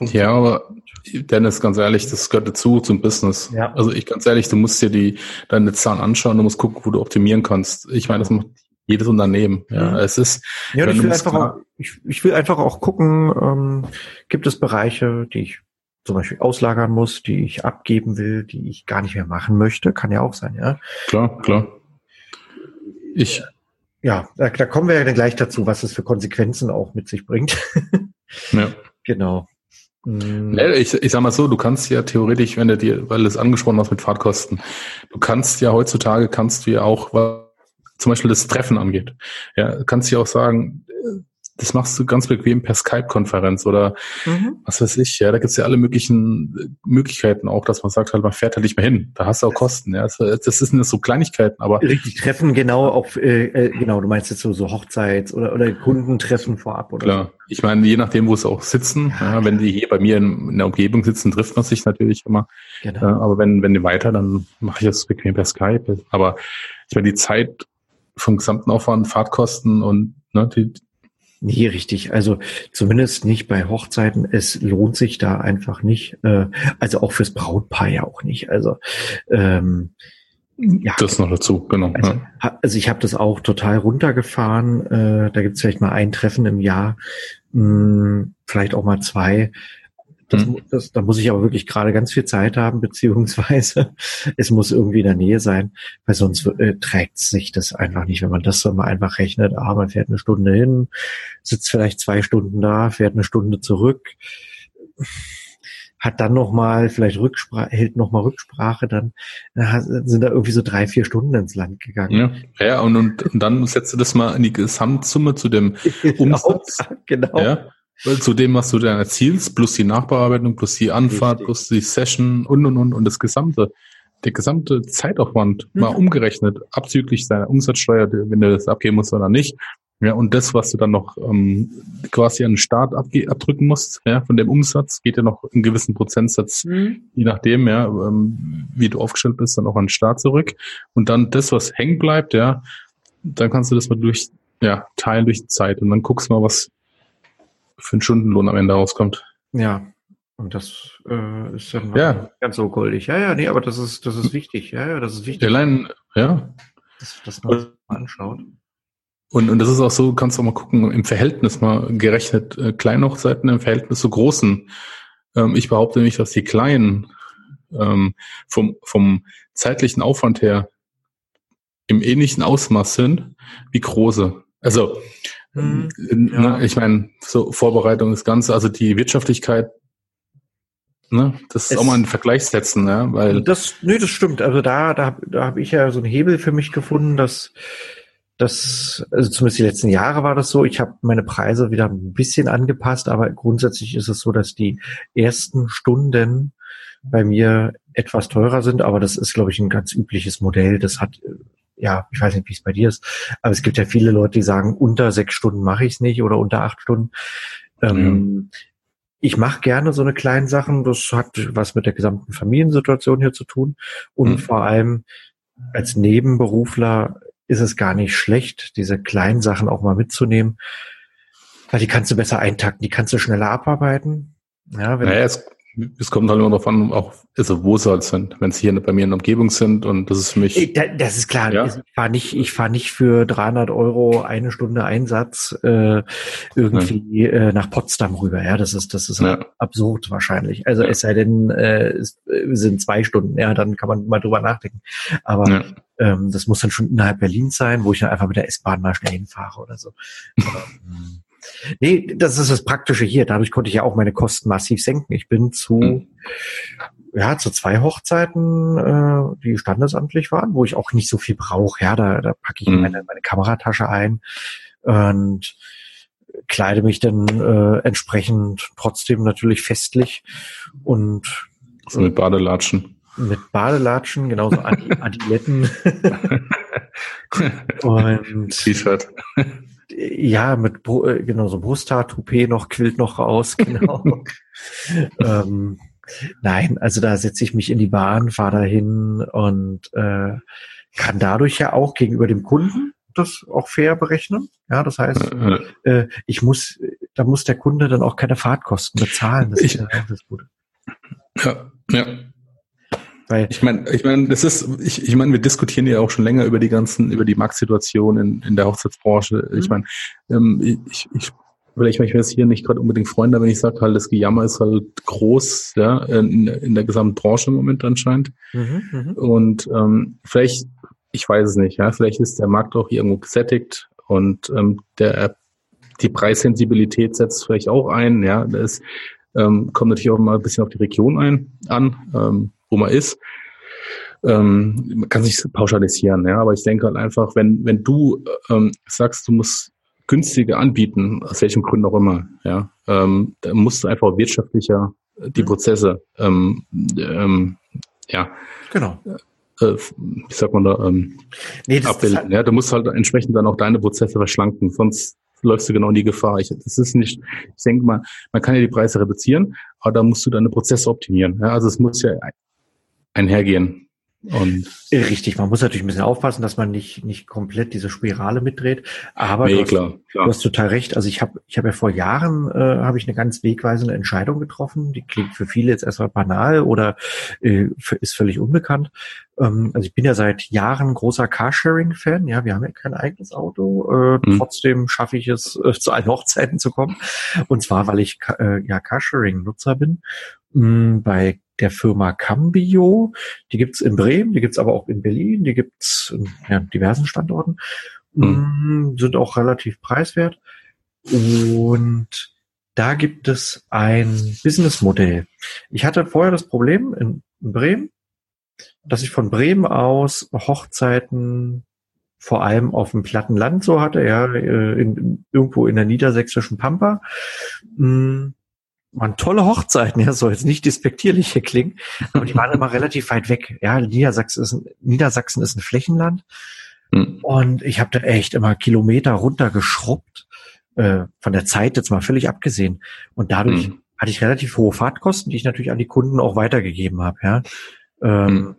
ja, aber Dennis, ganz ehrlich, das gehört dazu zum Business. Ja. Also ich ganz ehrlich, du musst dir die deine Zahlen anschauen, du musst gucken, wo du optimieren kannst. Ich meine, das macht jedes Unternehmen. Ja, mhm. es ist. Ja, ich will einfach auch, ich, ich will einfach auch gucken, ähm, gibt es Bereiche, die ich zum Beispiel auslagern muss, die ich abgeben will, die ich gar nicht mehr machen möchte, kann ja auch sein, ja. Klar, klar. Ich. Ja, da, da kommen wir ja dann gleich dazu, was es für Konsequenzen auch mit sich bringt. ja. Genau. Mhm. Ich, ich sag mal so, du kannst ja theoretisch, wenn du dir, weil du es angesprochen hast mit Fahrtkosten, du kannst ja heutzutage kannst du ja auch zum Beispiel das Treffen angeht. Ja, kannst du auch sagen, das machst du ganz bequem per Skype-Konferenz oder mhm. was weiß ich. Ja, da gibt's ja alle möglichen Möglichkeiten auch, dass man sagt, halt, man fährt halt nicht mehr hin. Da hast du auch Kosten. Ja, das, das sind so Kleinigkeiten, aber richtig Treffen genau auf äh, äh, genau. Du meinst jetzt so, so Hochzeits oder oder Kundentreffen vorab oder klar. So. Ich meine, je nachdem, wo es auch sitzen. Ja, ja, wenn die hier bei mir in, in, der Umgebung sitzen, trifft man sich natürlich immer. Genau. Äh, aber wenn wenn die weiter, dann mache ich das bequem per Skype. Aber ich meine, die Zeit vom gesamten Aufwand, Fahrtkosten und ne, die, Nee, richtig. Also zumindest nicht bei Hochzeiten. Es lohnt sich da einfach nicht. Äh, also auch fürs Brautpaar ja auch nicht. Also ähm, ja. Das noch dazu, genau. Also, ja. also ich habe das auch total runtergefahren. Äh, da gibt es vielleicht mal ein Treffen im Jahr, mh, hm, vielleicht auch mal zwei. Das, mhm. das, da muss ich aber wirklich gerade ganz viel Zeit haben, beziehungsweise es muss irgendwie in der Nähe sein, weil sonst äh, trägt sich das einfach nicht, wenn man das so mal einfach rechnet. Ah, man fährt eine Stunde hin, sitzt vielleicht zwei Stunden da, fährt eine Stunde zurück, hat dann noch mal vielleicht Rücksprache, hält noch mal Rücksprache, dann sind da irgendwie so drei, vier Stunden ins Land gegangen. Ja, ja und, und, und dann setzt du das mal in die Gesamtsumme zu dem Umsatz. genau. Ja zu dem, was du dann erzielst, plus die Nachbearbeitung, plus die Anfahrt, Richtig. plus die Session und und und und das gesamte, der gesamte Zeitaufwand mhm. mal umgerechnet, abzüglich seiner Umsatzsteuer, wenn du das abgeben musst oder nicht, Ja, und das, was du dann noch ähm, quasi an den Start abdrücken musst, ja, von dem Umsatz, geht ja noch einen gewissen Prozentsatz, mhm. je nachdem, ja, ähm, wie du aufgestellt bist, dann auch an den Start zurück. Und dann das, was hängen bleibt, ja, dann kannst du das mal durch, ja, teilen durch die Zeit und dann guckst du mal, was für ein Stundenlohn am Ende rauskommt. Ja, und das äh, ist dann ja. ganz so goldig. Ja, ja, nee, aber das ist, das ist wichtig. Ja, ja, das ist wichtig. Allein, ja. Dass, dass man das mal anschaut. Und, und das ist auch so, kannst du auch mal gucken, im Verhältnis mal gerechnet, äh, Kleinhochzeiten im Verhältnis zu großen. Ähm, ich behaupte nämlich, dass die kleinen ähm, vom, vom zeitlichen Aufwand her im ähnlichen Ausmaß sind wie große. Also, hm, ja. ne, ich meine, so Vorbereitung ist Ganze, also die Wirtschaftlichkeit Ne? Das ist es, auch mal ein Vergleich setzen, ja, weil. Das, nö, das stimmt. Also da, da, da habe ich ja so einen Hebel für mich gefunden, dass das, also zumindest die letzten Jahre war das so. Ich habe meine Preise wieder ein bisschen angepasst, aber grundsätzlich ist es so, dass die ersten Stunden bei mir etwas teurer sind, aber das ist, glaube ich, ein ganz übliches Modell. Das hat, ja, ich weiß nicht, wie es bei dir ist, aber es gibt ja viele Leute, die sagen, unter sechs Stunden mache ich es nicht oder unter acht Stunden. Ähm, ich mache gerne so eine kleinen Sachen. Das hat was mit der gesamten Familiensituation hier zu tun. Und mhm. vor allem als Nebenberufler ist es gar nicht schlecht, diese kleinen Sachen auch mal mitzunehmen, weil die kannst du besser eintakten, die kannst du schneller abarbeiten. Ja, wenn naja, es es kommt halt immer darauf an, auch, also wo sie halt sind. Wenn sie hier bei mir in der Umgebung sind und das ist für mich. Das ist klar. Ja? Ich fahre nicht, ich fahre nicht für 300 Euro eine Stunde Einsatz äh, irgendwie ja. äh, nach Potsdam rüber. Ja, das ist, das ist ja. absurd wahrscheinlich. Also es sei denn, äh, es sind zwei Stunden. Ja, dann kann man mal drüber nachdenken. Aber ähm, das muss dann schon innerhalb Berlins sein, wo ich dann einfach mit der S-Bahn mal schnell hinfahre oder so. Nee, das ist das Praktische hier. Dadurch konnte ich ja auch meine Kosten massiv senken. Ich bin zu, mhm. ja, zu zwei Hochzeiten, äh, die standesamtlich waren, wo ich auch nicht so viel brauche. Ja, da, da packe ich mhm. meine, meine Kameratasche ein und kleide mich dann äh, entsprechend trotzdem natürlich festlich und so mit Badelatschen. Mit Badelatschen, genauso Adiletten. und T-Shirt ja, mit äh, genau so Brusthaar, Toupet noch, quillt noch raus, genau. ähm, nein, also da setze ich mich in die Bahn, fahre dahin und äh, kann dadurch ja auch gegenüber dem Kunden das auch fair berechnen. Ja, das heißt, äh, ich muss, da muss der Kunde dann auch keine Fahrtkosten bezahlen. Das ich, ist ja das Gute. Ja, ja. Weil ich meine, ich meine, das ist, ich, ich meine, wir diskutieren ja auch schon länger über die ganzen, über die Marktsituation in, in der Hochzeitsbranche. Mhm. Ich meine, ähm, ich, ich vielleicht ich jetzt hier nicht gerade unbedingt Freunde, wenn ich sage halt, das Gejammer ist halt groß, ja, in, in der gesamten Branche im Moment anscheinend. Mhm, mh. Und ähm, vielleicht, ich weiß es nicht, ja, vielleicht ist der Markt auch irgendwo gesättigt und ähm, der die Preissensibilität setzt vielleicht auch ein, ja. Das ähm, kommt natürlich auch mal ein bisschen auf die Region ein an. Ähm, wo man ist. Ähm, man kann sich pauschalisieren, ja, aber ich denke halt einfach, wenn, wenn du ähm, sagst, du musst günstiger anbieten, aus welchem Grund auch immer, ja, ähm, dann musst du einfach wirtschaftlicher die mhm. Prozesse, ähm, ähm, ja, genau. Äh, wie sagt man da, ähm, nee, abbilden. Halt ja, du musst halt entsprechend dann auch deine Prozesse verschlanken, sonst läufst du genau in die Gefahr. Ich, das ist nicht, ich denke mal, man kann ja die Preise reduzieren, aber da musst du deine Prozesse optimieren. Ja, also es muss ja einhergehen. Und Richtig, man muss natürlich ein bisschen aufpassen, dass man nicht, nicht komplett diese Spirale mitdreht. Aber nee, du, hast, klar, klar. du hast total recht. Also ich habe ich hab ja vor Jahren äh, habe ich eine ganz wegweisende Entscheidung getroffen. Die klingt für viele jetzt erstmal banal oder äh, ist völlig unbekannt. Ähm, also ich bin ja seit Jahren großer Carsharing-Fan. Ja, wir haben ja kein eigenes Auto. Äh, mhm. Trotzdem schaffe ich es, äh, zu allen Hochzeiten zu kommen. Und zwar, weil ich äh, ja Carsharing-Nutzer bin. Mh, bei der Firma Cambio. Die gibt's in Bremen, die gibt's aber auch in Berlin, die gibt's in ja, diversen Standorten. Mhm. Sind auch relativ preiswert. Und da gibt es ein Businessmodell. Ich hatte vorher das Problem in Bremen, dass ich von Bremen aus Hochzeiten vor allem auf dem platten Land so hatte, ja, äh, in, irgendwo in der niedersächsischen Pampa. Hm, waren tolle Hochzeiten, ja, soll jetzt nicht despektierlich hier klingen, aber die waren immer relativ weit weg. Ja, Niedersachsen ist, ein, Niedersachsen ist ein Flächenland Mhm. Und ich habe da echt immer Kilometer runtergeschrubbt, äh, von der Zeit jetzt mal völlig abgesehen. Und dadurch mhm. hatte ich relativ hohe Fahrtkosten, die ich natürlich an die Kunden auch weitergegeben habe. Ja? Ähm, mhm.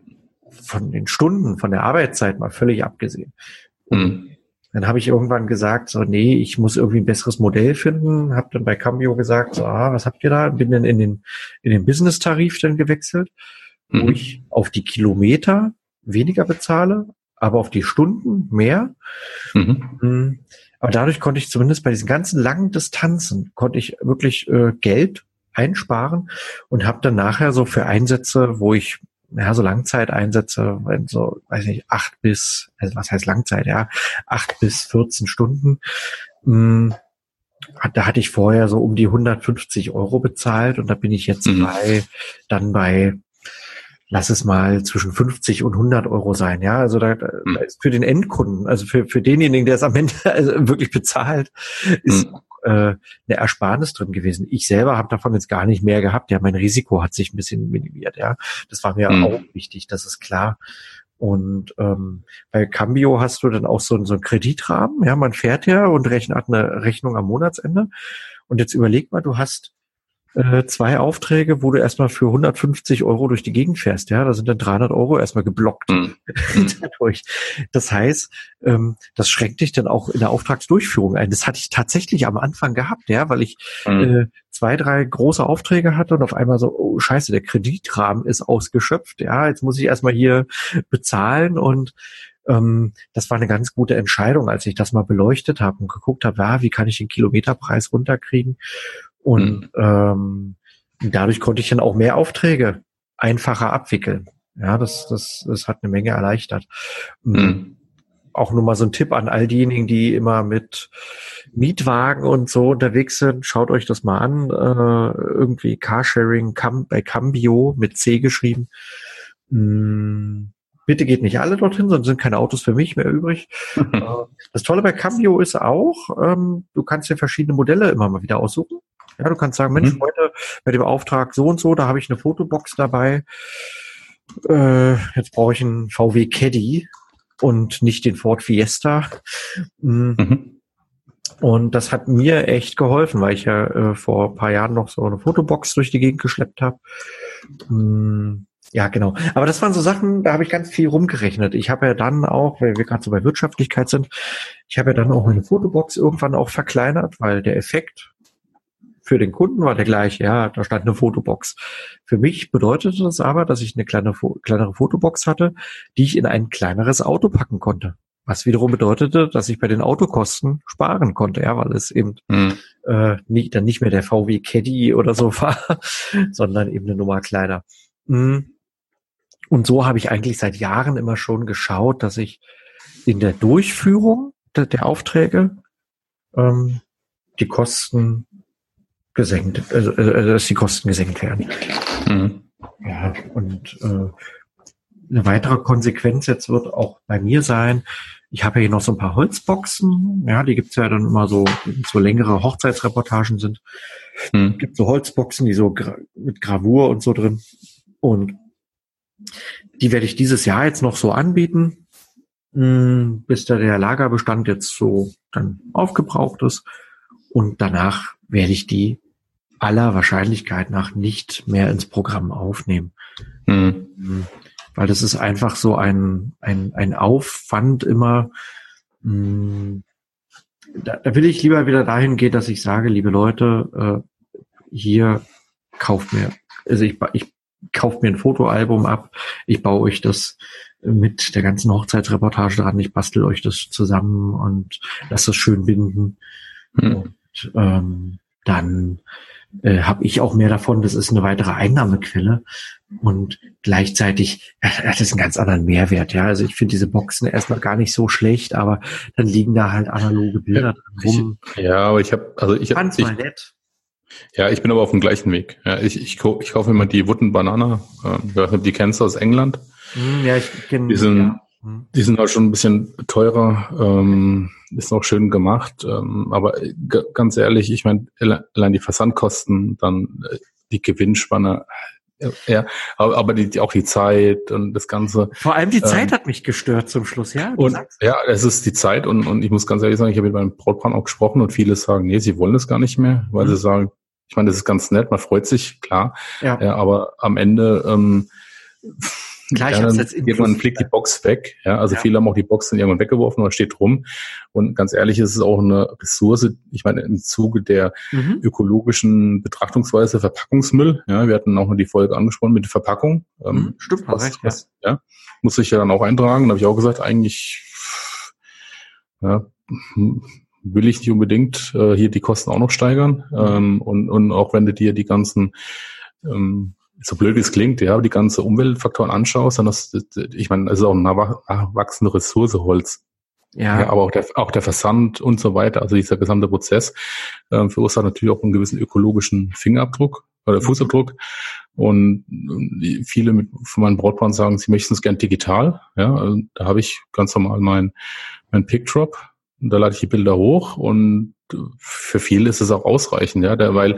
Von den Stunden, von der Arbeitszeit mal völlig abgesehen. Und mhm. Dann habe ich irgendwann gesagt, so, nee, ich muss irgendwie ein besseres Modell finden. Habe dann bei Cambio gesagt, so, ah, was habt ihr da? Bin dann in den, in den Business-Tarif dann gewechselt, wo mhm. ich auf die Kilometer weniger bezahle, aber auf die Stunden mehr. Mhm. mhm. Aber dadurch konnte ich zumindest bei diesen ganzen langen Distanzen, konnte ich wirklich äh, Geld einsparen und habe dann nachher so für Einsätze, wo ich ja, so Langzeiteinsätze, wenn so, weiß nicht, acht bis, also was heißt Langzeit, ja, acht bis 14 Stunden, mh, hm, da hatte ich vorher so um die 150 Euro bezahlt und da bin ich jetzt mhm. bei, dann bei lass es mal zwischen 50 und 100 Euro sein. Ja, also da, da hm. ist für den Endkunden, also für, für denjenigen, der es am Ende also wirklich bezahlt, ist hm. Äh, eine Ersparnis drin gewesen. Ich selber habe davon jetzt gar nicht mehr gehabt. Ja, mein Risiko hat sich ein bisschen minimiert. Ja, das war mir hm. auch wichtig, das ist klar. Und ähm, bei Cambio hast du dann auch so, so einen Kreditrahmen. Ja, man fährt ja und rechnet hat eine Rechnung am Monatsende. Und jetzt überleg mal, du hast äh, zwei Aufträge, wo du erstmal für 150 Euro durch die Gegend fährst. Ja, da sind dann 300 Euro erstmal geblockt mhm. dadurch. Das heißt, ähm, das schränkt dich dann auch in der Auftragsdurchführung ein. Das hatte ich tatsächlich am Anfang gehabt, ja, weil ich mhm. äh, zwei, drei große Aufträge hatte und auf einmal so, oh scheiße, der Kreditrahmen ist ausgeschöpft. Ja, jetzt muss ich erstmal hier bezahlen und ähm, das war eine ganz gute Entscheidung, als ich das mal beleuchtet habe und geguckt habe, ja, wie kann ich den Kilometerpreis runterkriegen. Und mhm. ähm, dadurch konnte ich dann auch mehr Aufträge einfacher abwickeln. Ja, das, das, das hat eine Menge erleichtert. Mhm. Auch nur mal so ein Tipp an all diejenigen, die immer mit Mietwagen und so unterwegs sind. Schaut euch das mal an. Äh, irgendwie Carsharing Cam bei Cambio mit C geschrieben. Mhm. Bitte geht nicht alle dorthin, sonst sind keine Autos für mich mehr übrig. Äh, das Tolle bei Cambio ist auch, ähm, du kannst dir verschiedene Modelle immer mal wieder aussuchen. Ja, du kannst sagen, Mensch, mhm. heute bei dem Auftrag so und so, da habe ich eine Fotobox dabei. Äh, jetzt brauche ich einen VW Caddy und nicht den Ford Fiesta. Mhm. mhm. Und das hat mir echt geholfen, weil ich ja äh, vor paar Jahren noch so eine Fotobox durch die Gegend geschleppt habe. Mhm. Ja, genau. Aber das waren so Sachen, da habe ich ganz viel rumgerechnet. Ich habe ja dann auch, weil wir gerade so bei Wirtschaftlichkeit sind, ich habe ja dann auch meine Fotobox irgendwann auch verkleinert, weil der Effekt für den Kunden war der gleiche, ja, da stand eine Fotobox. Für mich bedeutete das aber, dass ich eine kleine, kleinere Fotobox hatte, die ich in ein kleineres Auto packen konnte. Was wiederum bedeutete, dass ich bei den Autokosten sparen konnte, ja, weil es eben hm. äh, nicht, dann nicht mehr der VW Caddy oder so war, sondern eben eine Nummer kleiner. Hm. Und so habe ich eigentlich seit Jahren immer schon geschaut, dass ich in der Durchführung der, der Aufträge ähm, die Kosten gesenkt, also, also, also dass die Kosten gesenkt werden. Mhm. Ja, und äh, eine weitere Konsequenz jetzt wird auch bei mir sein, ich habe ja hier noch so ein paar Holzboxen, ja, die gibt's ja dann immer so, so längere Hochzeitsreportagen sind. Mhm. Gibt so Holzboxen, die so gra mit Gravur und so drin. Und die werde ich dieses Jahr jetzt noch so anbieten, mh, hm, bis da der Lagerbestand jetzt so dann aufgebraucht ist. Und danach werde ich die aller Wahrscheinlichkeit nach nicht mehr ins Programm aufnehmen. Mhm. Weil das ist einfach so ein, ein, ein Aufwand immer. Mh, hm, da, da will ich lieber wieder dahin gehen, dass ich sage, liebe Leute, äh, hier kauft mir, also ich, ich kauft mir ein Fotoalbum ab, ich baue euch das mit der ganzen Hochzeitsreportage dran, ich bastel euch das zusammen und lasse das schön binden. Mhm. Und ähm, dann äh, habe ich auch mehr davon. Das ist eine weitere Einnahmequelle und gleichzeitig hat es einen ganz anderen Mehrwert. Ja, also ich finde diese Boxen erstmal gar nicht so schlecht, aber dann liegen da halt analoge Bilder ja, rum. Ich, ja, aber ich habe also ich habe mal nett. Ja, ich bin aber auf dem gleichen Weg. Ja, ich, ich, ich kaufe immer die Wutten Banana. Äh, die kennst du aus England. Hm, ja, ich kenne die. Sind, ja. Hm. Die sind halt schon ein bisschen teurer. Ähm, ist noch schön gemacht. Ähm, aber ganz ehrlich, ich meine, allein die Versandkosten, dann äh, die Gewinnspanne, Ja, aber, die, auch die Zeit und das Ganze. Vor allem die Zeit ähm, hat mich gestört zum Schluss, ja. Und, ja, es ist die Zeit und, und ich muss ganz ehrlich sagen, ich habe mit meinem Brautpaar auch gesprochen und viele sagen, nee, sie wollen es gar nicht mehr, weil mhm. sie sagen, ich meine, das ist ganz nett, man freut sich, klar. Ja. ja aber am Ende ähm, Klar, ja, dann irgendwann fliegt die Box weg. Ja, also ja. viele haben auch die Box dann irgendwann weggeworfen oder steht rum. Und ganz ehrlich, ist es auch eine Ressource. Ich meine, im Zuge der mhm. ökologischen Betrachtungsweise Verpackungsmüll. Ja, wir hatten auch noch die Folge angesprochen mit der Verpackung. Ähm, mhm, stimmt, was, recht, was, ja. ja. Muss ich ja dann auch eintragen. Da habe ich auch gesagt, eigentlich, ja, will ich nicht unbedingt äh, hier die Kosten auch noch steigern. Mhm. Ähm, und, und auch wenn du dir die ganzen ähm, so blöd wie es klingt, ja, die ganze Umweltfaktoren anschaust, dann das, ich meine, es ist auch eine nachwachsende Ressource Holz. Ja. ja. aber auch der, auch der Versand und so weiter, also dieser gesamte Prozess äh, verursacht natürlich auch einen gewissen ökologischen Fingerabdruck oder mhm. Fußabdruck. Und viele mit, von meinen Brautpaaren sagen, sie möchten es gern digital. Ja, also da habe ich ganz normal mein, mein Pickdrop. Da lade ich die Bilder hoch und für viele ist es auch ausreichend, ja, der, weil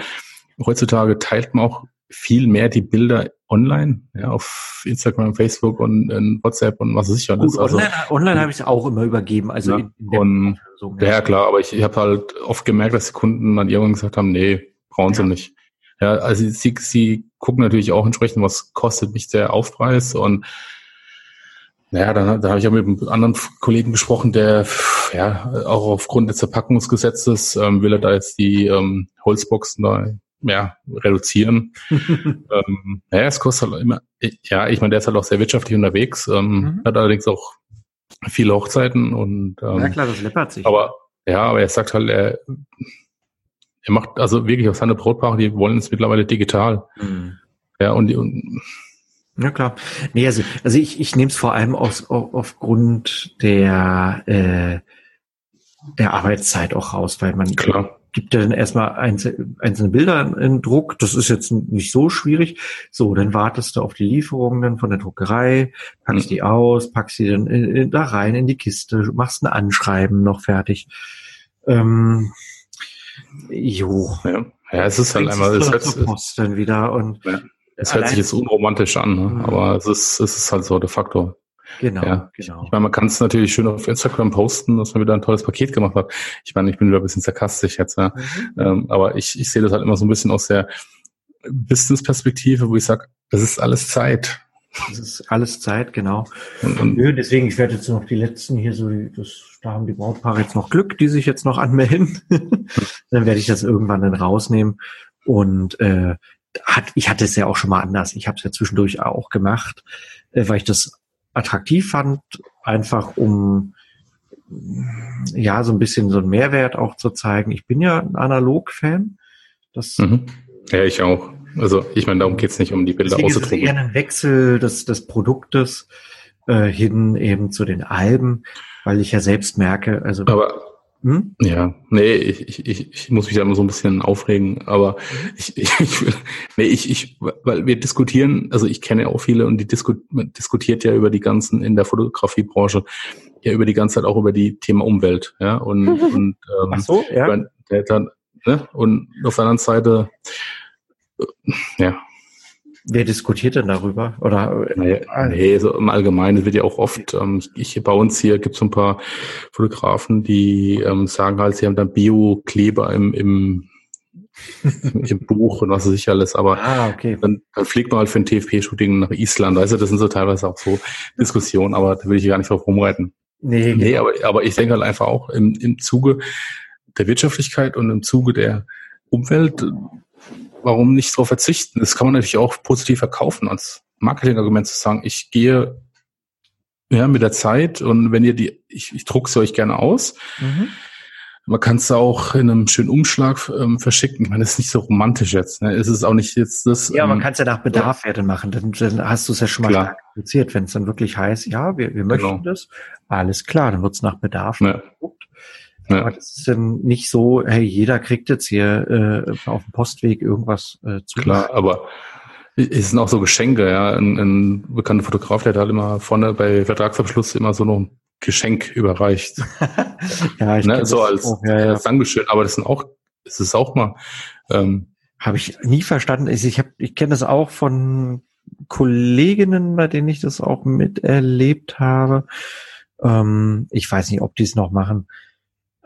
heutzutage teilt man auch viel mehr die Bilder online, ja, auf Instagram, Facebook und, und WhatsApp und was weiß ich alles. Gut, also, online, online habe ich es auch immer übergeben. Also ja, und, so, ja. ja, klar, aber ich, ich habe halt oft gemerkt, dass die Kunden dann irgendwann gesagt haben, nee, brauchen sie ja. nicht. Ja, also sie, sie gucken natürlich auch entsprechend, was kostet mich der Aufpreis und naja, dann, da habe ich auch mit einem anderen Kollegen gesprochen, der ja auch aufgrund des Verpackungsgesetzes ähm, will er da jetzt die ähm, Holzboxen da ja, reduzieren. ähm, ja, es kostet halt immer, ja, ich meine, der ist halt auch sehr wirtschaftlich unterwegs, ähm, mhm. hat allerdings auch viele Hochzeiten und ähm, ja klar, das läppert sich. Aber ja, aber er sagt halt, er, er macht also wirklich auf seine Brautpaare, die wollen es mittlerweile digital. Mhm. Ja, und, und ja klar. Nee, also, also ich, ich nehme es vor allem aus, auf, aufgrund der, äh, der Arbeitszeit auch raus, weil man klar gibt ja dann erstmal einzelne Bilder in Druck. Das ist jetzt nicht so schwierig. So, dann wartest du auf die Lieferungen dann von der Druckerei, packst mhm. die aus, packst sie dann in, in, da rein in die Kiste, machst ein Anschreiben noch fertig. Ähm, jo. Ja. ja, es ist halt einmal, es hört, Post dann wieder und ja. es hört sich jetzt unromantisch an, ne? Mhm. aber es ist, es ist halt so de facto. Genau, ja. genau. Ich meine, man kann es natürlich schön auf Instagram posten, dass man wieder ein tolles Paket gemacht hat. Ich meine, ich bin wieder ein bisschen sarkastisch jetzt, ja. Mhm. Ähm, aber ich, ich sehe das halt immer so ein bisschen aus der Business-Perspektive, wo ich sage, das ist alles Zeit. Das ist alles Zeit, genau. Und, und Nö, deswegen, ich werde jetzt noch die letzten hier so, das, da haben die Brautpaare jetzt noch Glück, die sich jetzt noch anmelden. dann werde ich das irgendwann dann rausnehmen. Und äh, hat, ich hatte es ja auch schon mal anders. Ich habe es ja zwischendurch auch gemacht, äh, weil ich das attraktiv fand, einfach um ja so ein bisschen so einen Mehrwert auch zu zeigen. Ich bin ja ein Analog-Fan. Das mhm. Ja, ich auch. Also ich meine, darum geht's nicht um die Bilder auszudrucken. Es eher ein Wechsel des, des Produktes äh, hin eben zu den Alben, weil ich ja selbst merke, also aber hm? Ja, nee, ich, ich, ich muss mich da immer so ein bisschen aufregen, aber ich, ich, ich nee, ich, ich, weil wir diskutieren, also ich kenne auch viele und die disku, diskutiert ja über die ganzen in der Fotografiebranche ja über die ganze Zeit auch über die Thema Umwelt, ja und und ähm, Ach so, ja. Dann, ne? und auf der anderen Seite äh, ja Wer diskutiert denn darüber? Oder nee, nee, so im Allgemeinen wird ja auch oft, ähm, ich, bei uns hier gibt es so ein paar Fotografen, die ähm, sagen halt, sie haben dann Bio-Kleber im, im, im Buch und was weiß ich alles, aber ah, okay. dann, dann fliegt man halt für ein TFP-Shooting nach Island. Weißt du, das sind so teilweise auch so Diskussionen, aber da will ich gar nicht drauf rumreiten. Nee, nee genau. aber, aber ich denke halt einfach auch im, im Zuge der Wirtschaftlichkeit und im Zuge der Umwelt warum nicht darauf verzichten? Das kann man natürlich auch positiv verkaufen als Marketingargument zu sagen, ich gehe ja mit der Zeit und wenn ihr die, ich, ich drucke sie euch gerne aus. Mhm. Man kann es auch in einem schönen Umschlag ähm, verschicken. Ich meine, das ist nicht so romantisch jetzt. Ne? Es ist auch nicht jetzt das. Ja, ähm, man kann es ja nach Bedarf ja. machen. Dann, dann hast du es ja schon mal klar. Wenn es dann wirklich heißt, ja, wir, wir möchten genau. das, alles klar, dann wird es nach Bedarf ja. gedruckt. Ja. Aber das ist dann nicht so, hey, jeder kriegt jetzt hier äh, auf dem Postweg irgendwas äh, zu. Klar, aber es sind auch so Geschenke, ja. Ein, ein bekannter Fotograf, der hat halt immer vorne bei Vertragsabschluss immer so noch ein Geschenk überreicht. ja, ich ne? So als, auch, ja, ja. als Dankeschön. Aber das sind auch, es ist auch mal ähm, Habe ich nie verstanden. Ich, hab, ich kenne das auch von Kolleginnen, bei denen ich das auch miterlebt habe. Ähm, ich weiß nicht, ob die es noch machen.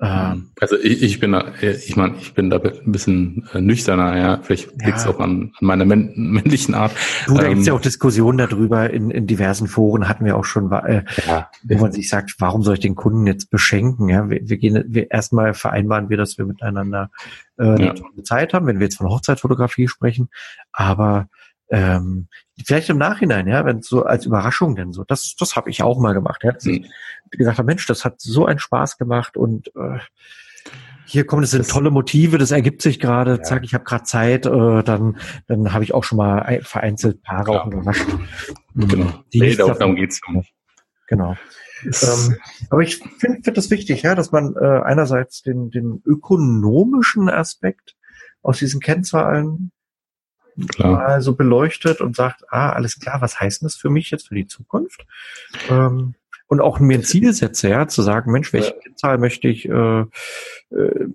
Ähm, also ich, ich bin da, ich meine, ich bin da ein bisschen äh, nüchterner, ja. Vielleicht ja. liegt es auch an, an meiner männ männlichen Art. Du, da ähm, gibt es ja auch Diskussionen darüber, in, in diversen Foren hatten wir auch schon, äh, ja. wo man sich sagt, warum soll ich den Kunden jetzt beschenken? Ja, wir, wir gehen, wir erstmal vereinbaren wir, dass wir miteinander äh, eine ja. tolle Zeit haben, wenn wir jetzt von Hochzeitfotografie sprechen. Aber ähm, vielleicht im Nachhinein, ja, wenn so als Überraschung denn so, das, das habe ich auch mal gemacht, ja, dass ich gesagt habe, Mensch, das hat so einen Spaß gemacht und äh, hier kommen, das sind tolle Motive, das ergibt sich gerade, ja. zack, ich habe gerade Zeit, äh, dann, dann habe ich auch schon mal vereinzelt Paare auch überrascht. Genau. Die nee, darum geht's nicht. Genau. Ähm, aber ich finde find das wichtig, ja, dass man äh, einerseits den, den ökonomischen Aspekt aus diesen Kennzahlen klar. mal so beleuchtet und sagt, ah, alles klar, was heißt das für mich jetzt für die Zukunft? Ähm, und auch mir ein Ziel setze, ja, zu sagen, Mensch, welche ja. Zahl möchte ich, äh, äh,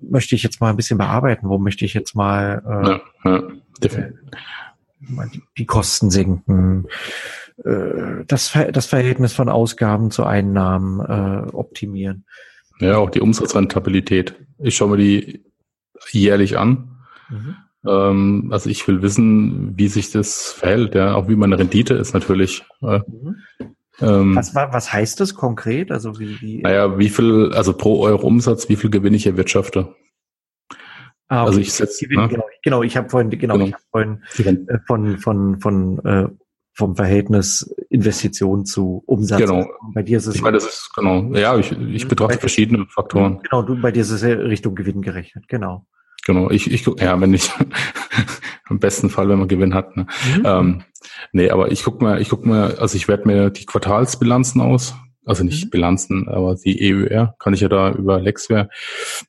möchte ich jetzt mal ein bisschen bearbeiten? Wo möchte ich jetzt mal äh, ja, ja, äh, die, die Kosten senken? Äh, das, das Verhältnis von Ausgaben zu Einnahmen äh, optimieren. Ja, auch die Umsatzrentabilität. Ich schaue mir die jährlich an. Mhm. Ähm, also ich will wissen, wie sich das verhält, ja, auch wie meine Rendite ist natürlich. Äh, mhm. ähm, was, was heißt das konkret? Also wie, wie Naja, wie viel, also pro Euro Umsatz, wie viel gewinne ich erwirtschafte? Ah, okay. Also ich setze, ne? genau, genau, ich habe vorhin, genau, genau. ich habe vorhin äh, von von von äh, vom Verhältnis Investition zu Umsatz. Genau. Bei dir ist es. Ich meine, das ist genau. Ja, ich, ich betrachte verschiedene Faktoren. Genau, du bei dir ist es Richtung Gewinn gerechnet. Genau. Genau, ich, ich gucke, ja, wenn nicht, im besten Fall, wenn man Gewinn hat. Ne? Mhm. Ähm, nee, aber ich guck mal, ich guck mal, also ich werde mir die Quartalsbilanzen aus, also nicht mhm. Bilanzen, aber die EUR kann ich ja da über Lexware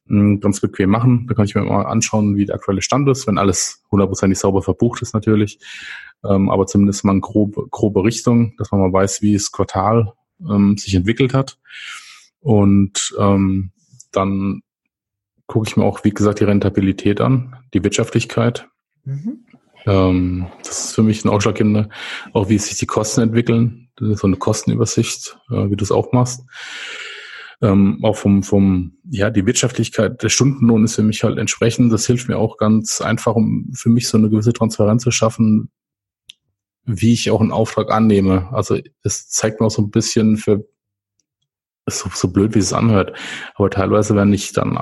hm, ganz bequem machen. Da kann ich mir mal anschauen, wie der aktuelle Stand ist, wenn alles hundertprozentig sauber verbucht ist natürlich. Ähm, aber zumindest mal eine grobe, grobe Richtung, dass man mal weiß, wie das Quartal ähm, sich entwickelt hat. Und ähm, dann gucke ich mir auch, wie gesagt, die Rentabilität an, die Wirtschaftlichkeit. Mhm. Ähm, das ist für mich ein ausschlaggebender, auch wie sich die Kosten entwickeln. So eine Kostenübersicht, äh, wie du es auch machst. Ähm, auch vom, vom, ja, die Wirtschaftlichkeit, der Stundenlohn ist für mich halt entsprechend. Das hilft mir auch ganz einfach, um für mich so eine gewisse Transparenz zu schaffen, wie ich auch einen Auftrag annehme. Also es zeigt mir auch so ein bisschen für, so, so blöd, wie es anhört, aber teilweise, wenn ich dann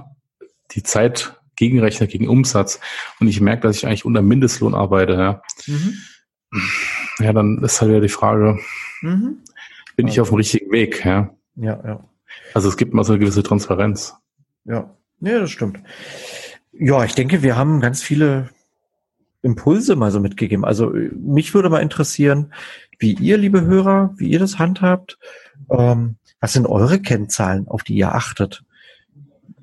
die Zeit gegenrechne gegen Umsatz und ich merke, dass ich eigentlich unter Mindestlohn arbeite, ja, mhm. ja dann ist halt wieder die Frage, mhm. bin also. ich auf dem richtigen Weg, ja? Ja, ja. Also es gibt mal so eine gewisse Transparenz. Ja, ja, das stimmt. Ja, ich denke, wir haben ganz viele Impulse mal so mitgegeben. Also mich würde mal interessieren, wie ihr, liebe Hörer, wie ihr das handhabt. Ähm, was sind eure Kennzahlen, auf die ihr achtet?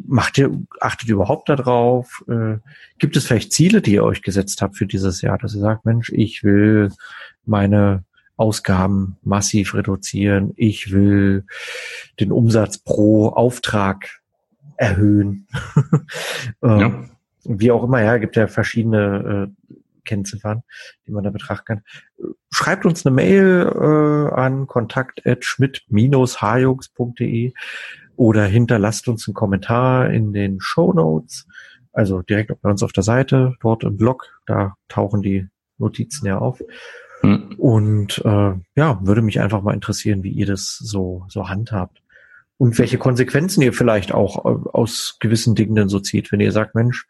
Macht ihr, achtet ihr überhaupt darauf? Äh, gibt es vielleicht Ziele, die ihr euch gesetzt habt für dieses Jahr, dass ihr sagt, Mensch, ich will meine Ausgaben massiv reduzieren, ich will den Umsatz pro Auftrag erhöhen. ähm, ja. Wie auch immer, ja, gibt ja verschiedene äh, Kennziffern, die man da betrachten kann. Schreibt uns eine Mail äh, an kontakt@schmidt-hajux.de oder hinterlasst uns einen Kommentar in den Show Notes, also direkt bei uns auf der Seite, dort im Blog, da tauchen die Notizen ja auf. Mhm. Und äh, ja, würde mich einfach mal interessieren, wie ihr das so so handhabt und welche Konsequenzen ihr vielleicht auch äh, aus gewissen Dingen denn so zieht, wenn ihr sagt, Mensch,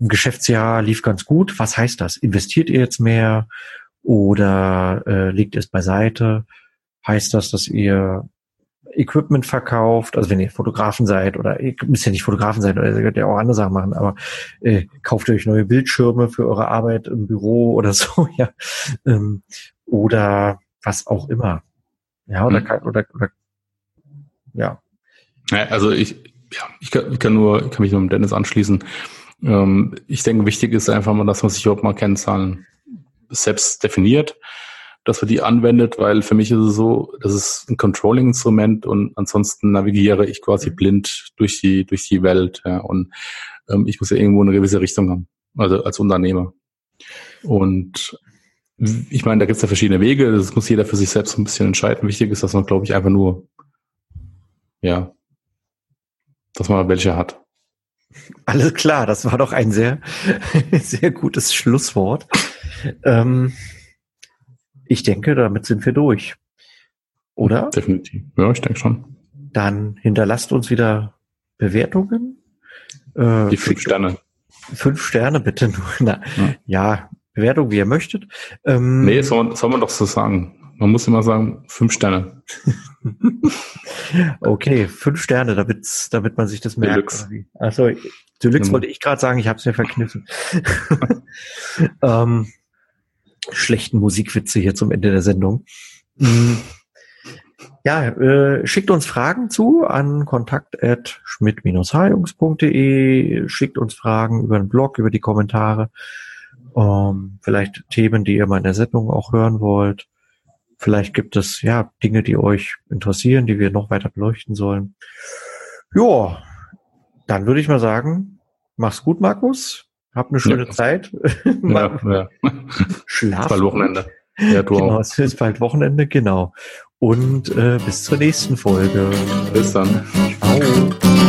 ein Geschäftsjahr lief ganz gut, was heißt das? Investiert ihr jetzt mehr oder äh, legt es beiseite? Heißt das, dass ihr Equipment verkauft, also wenn ihr Fotografen seid oder ihr müsst ja nicht Fotografen sein, oder ihr könnt ja auch andere Sachen machen, aber äh, kauft euch neue Bildschirme für eure Arbeit im Büro oder so, ja. Ähm, oder was auch immer. Ja, oder, hm. oder, oder ja. ja. Also ich, ja, ich kann, ich kann nur, ich kann mich nur mit Dennis anschließen. Ähm, ich denke, wichtig ist einfach mal, dass man sich überhaupt mal Kennzahlen selbst definiert dass man die anwendet, weil für mich ist es so, das ist ein Controlling-Instrument und ansonsten navigiere ich quasi mhm. blind durch die, durch die Welt. Ja, und ähm, ich muss ja irgendwo eine gewisse Richtung haben. also als Unternehmer. Und ich meine, da gibt es ja verschiedene Wege, das muss jeder für sich selbst ein bisschen entscheiden. Wichtig ist, dass man, glaube ich, einfach nur, ja, dass man welche hat. Alles klar, das war doch ein sehr, sehr gutes Schlusswort. Ähm, ich denke, damit sind wir durch. Oder? Definitiv. Ja, ich denke schon. Dann hinterlasst uns wieder Bewertungen. Äh, Die fünf Sterne. Fünf Sterne bitte nur. Na, ja. ja, Bewertung, wie ihr möchtet. Ähm, nee, soll man, soll man doch so sagen. Man muss immer sagen, fünf Sterne. okay, fünf Sterne, damit, damit man sich das merkt. Deluxe. Achso, Deluxe genau. wollte ich gerade sagen, ich habe es mir verkniffen. ähm, schlechten Musikwitze hier zum Ende der Sendung. Mm. Ja, äh, schickt uns Fragen zu an kontakt.schmidt-heilungs.de, schickt uns Fragen über den Blog, über die Kommentare, ähm, vielleicht Themen, die ihr mal in der Sendung auch hören wollt. Vielleicht gibt es ja Dinge, die euch interessieren, die wir noch weiter beleuchten sollen. Ja, dann würde ich mal sagen, mach's gut, Markus. Hab eine schöne ja. Zeit. ja, ja. Schlaf. Bald Wochenende. Ja, du genau, auch. es ist bald Wochenende, genau. Und äh, bis zur nächsten Folge. Bis dann. Ciao.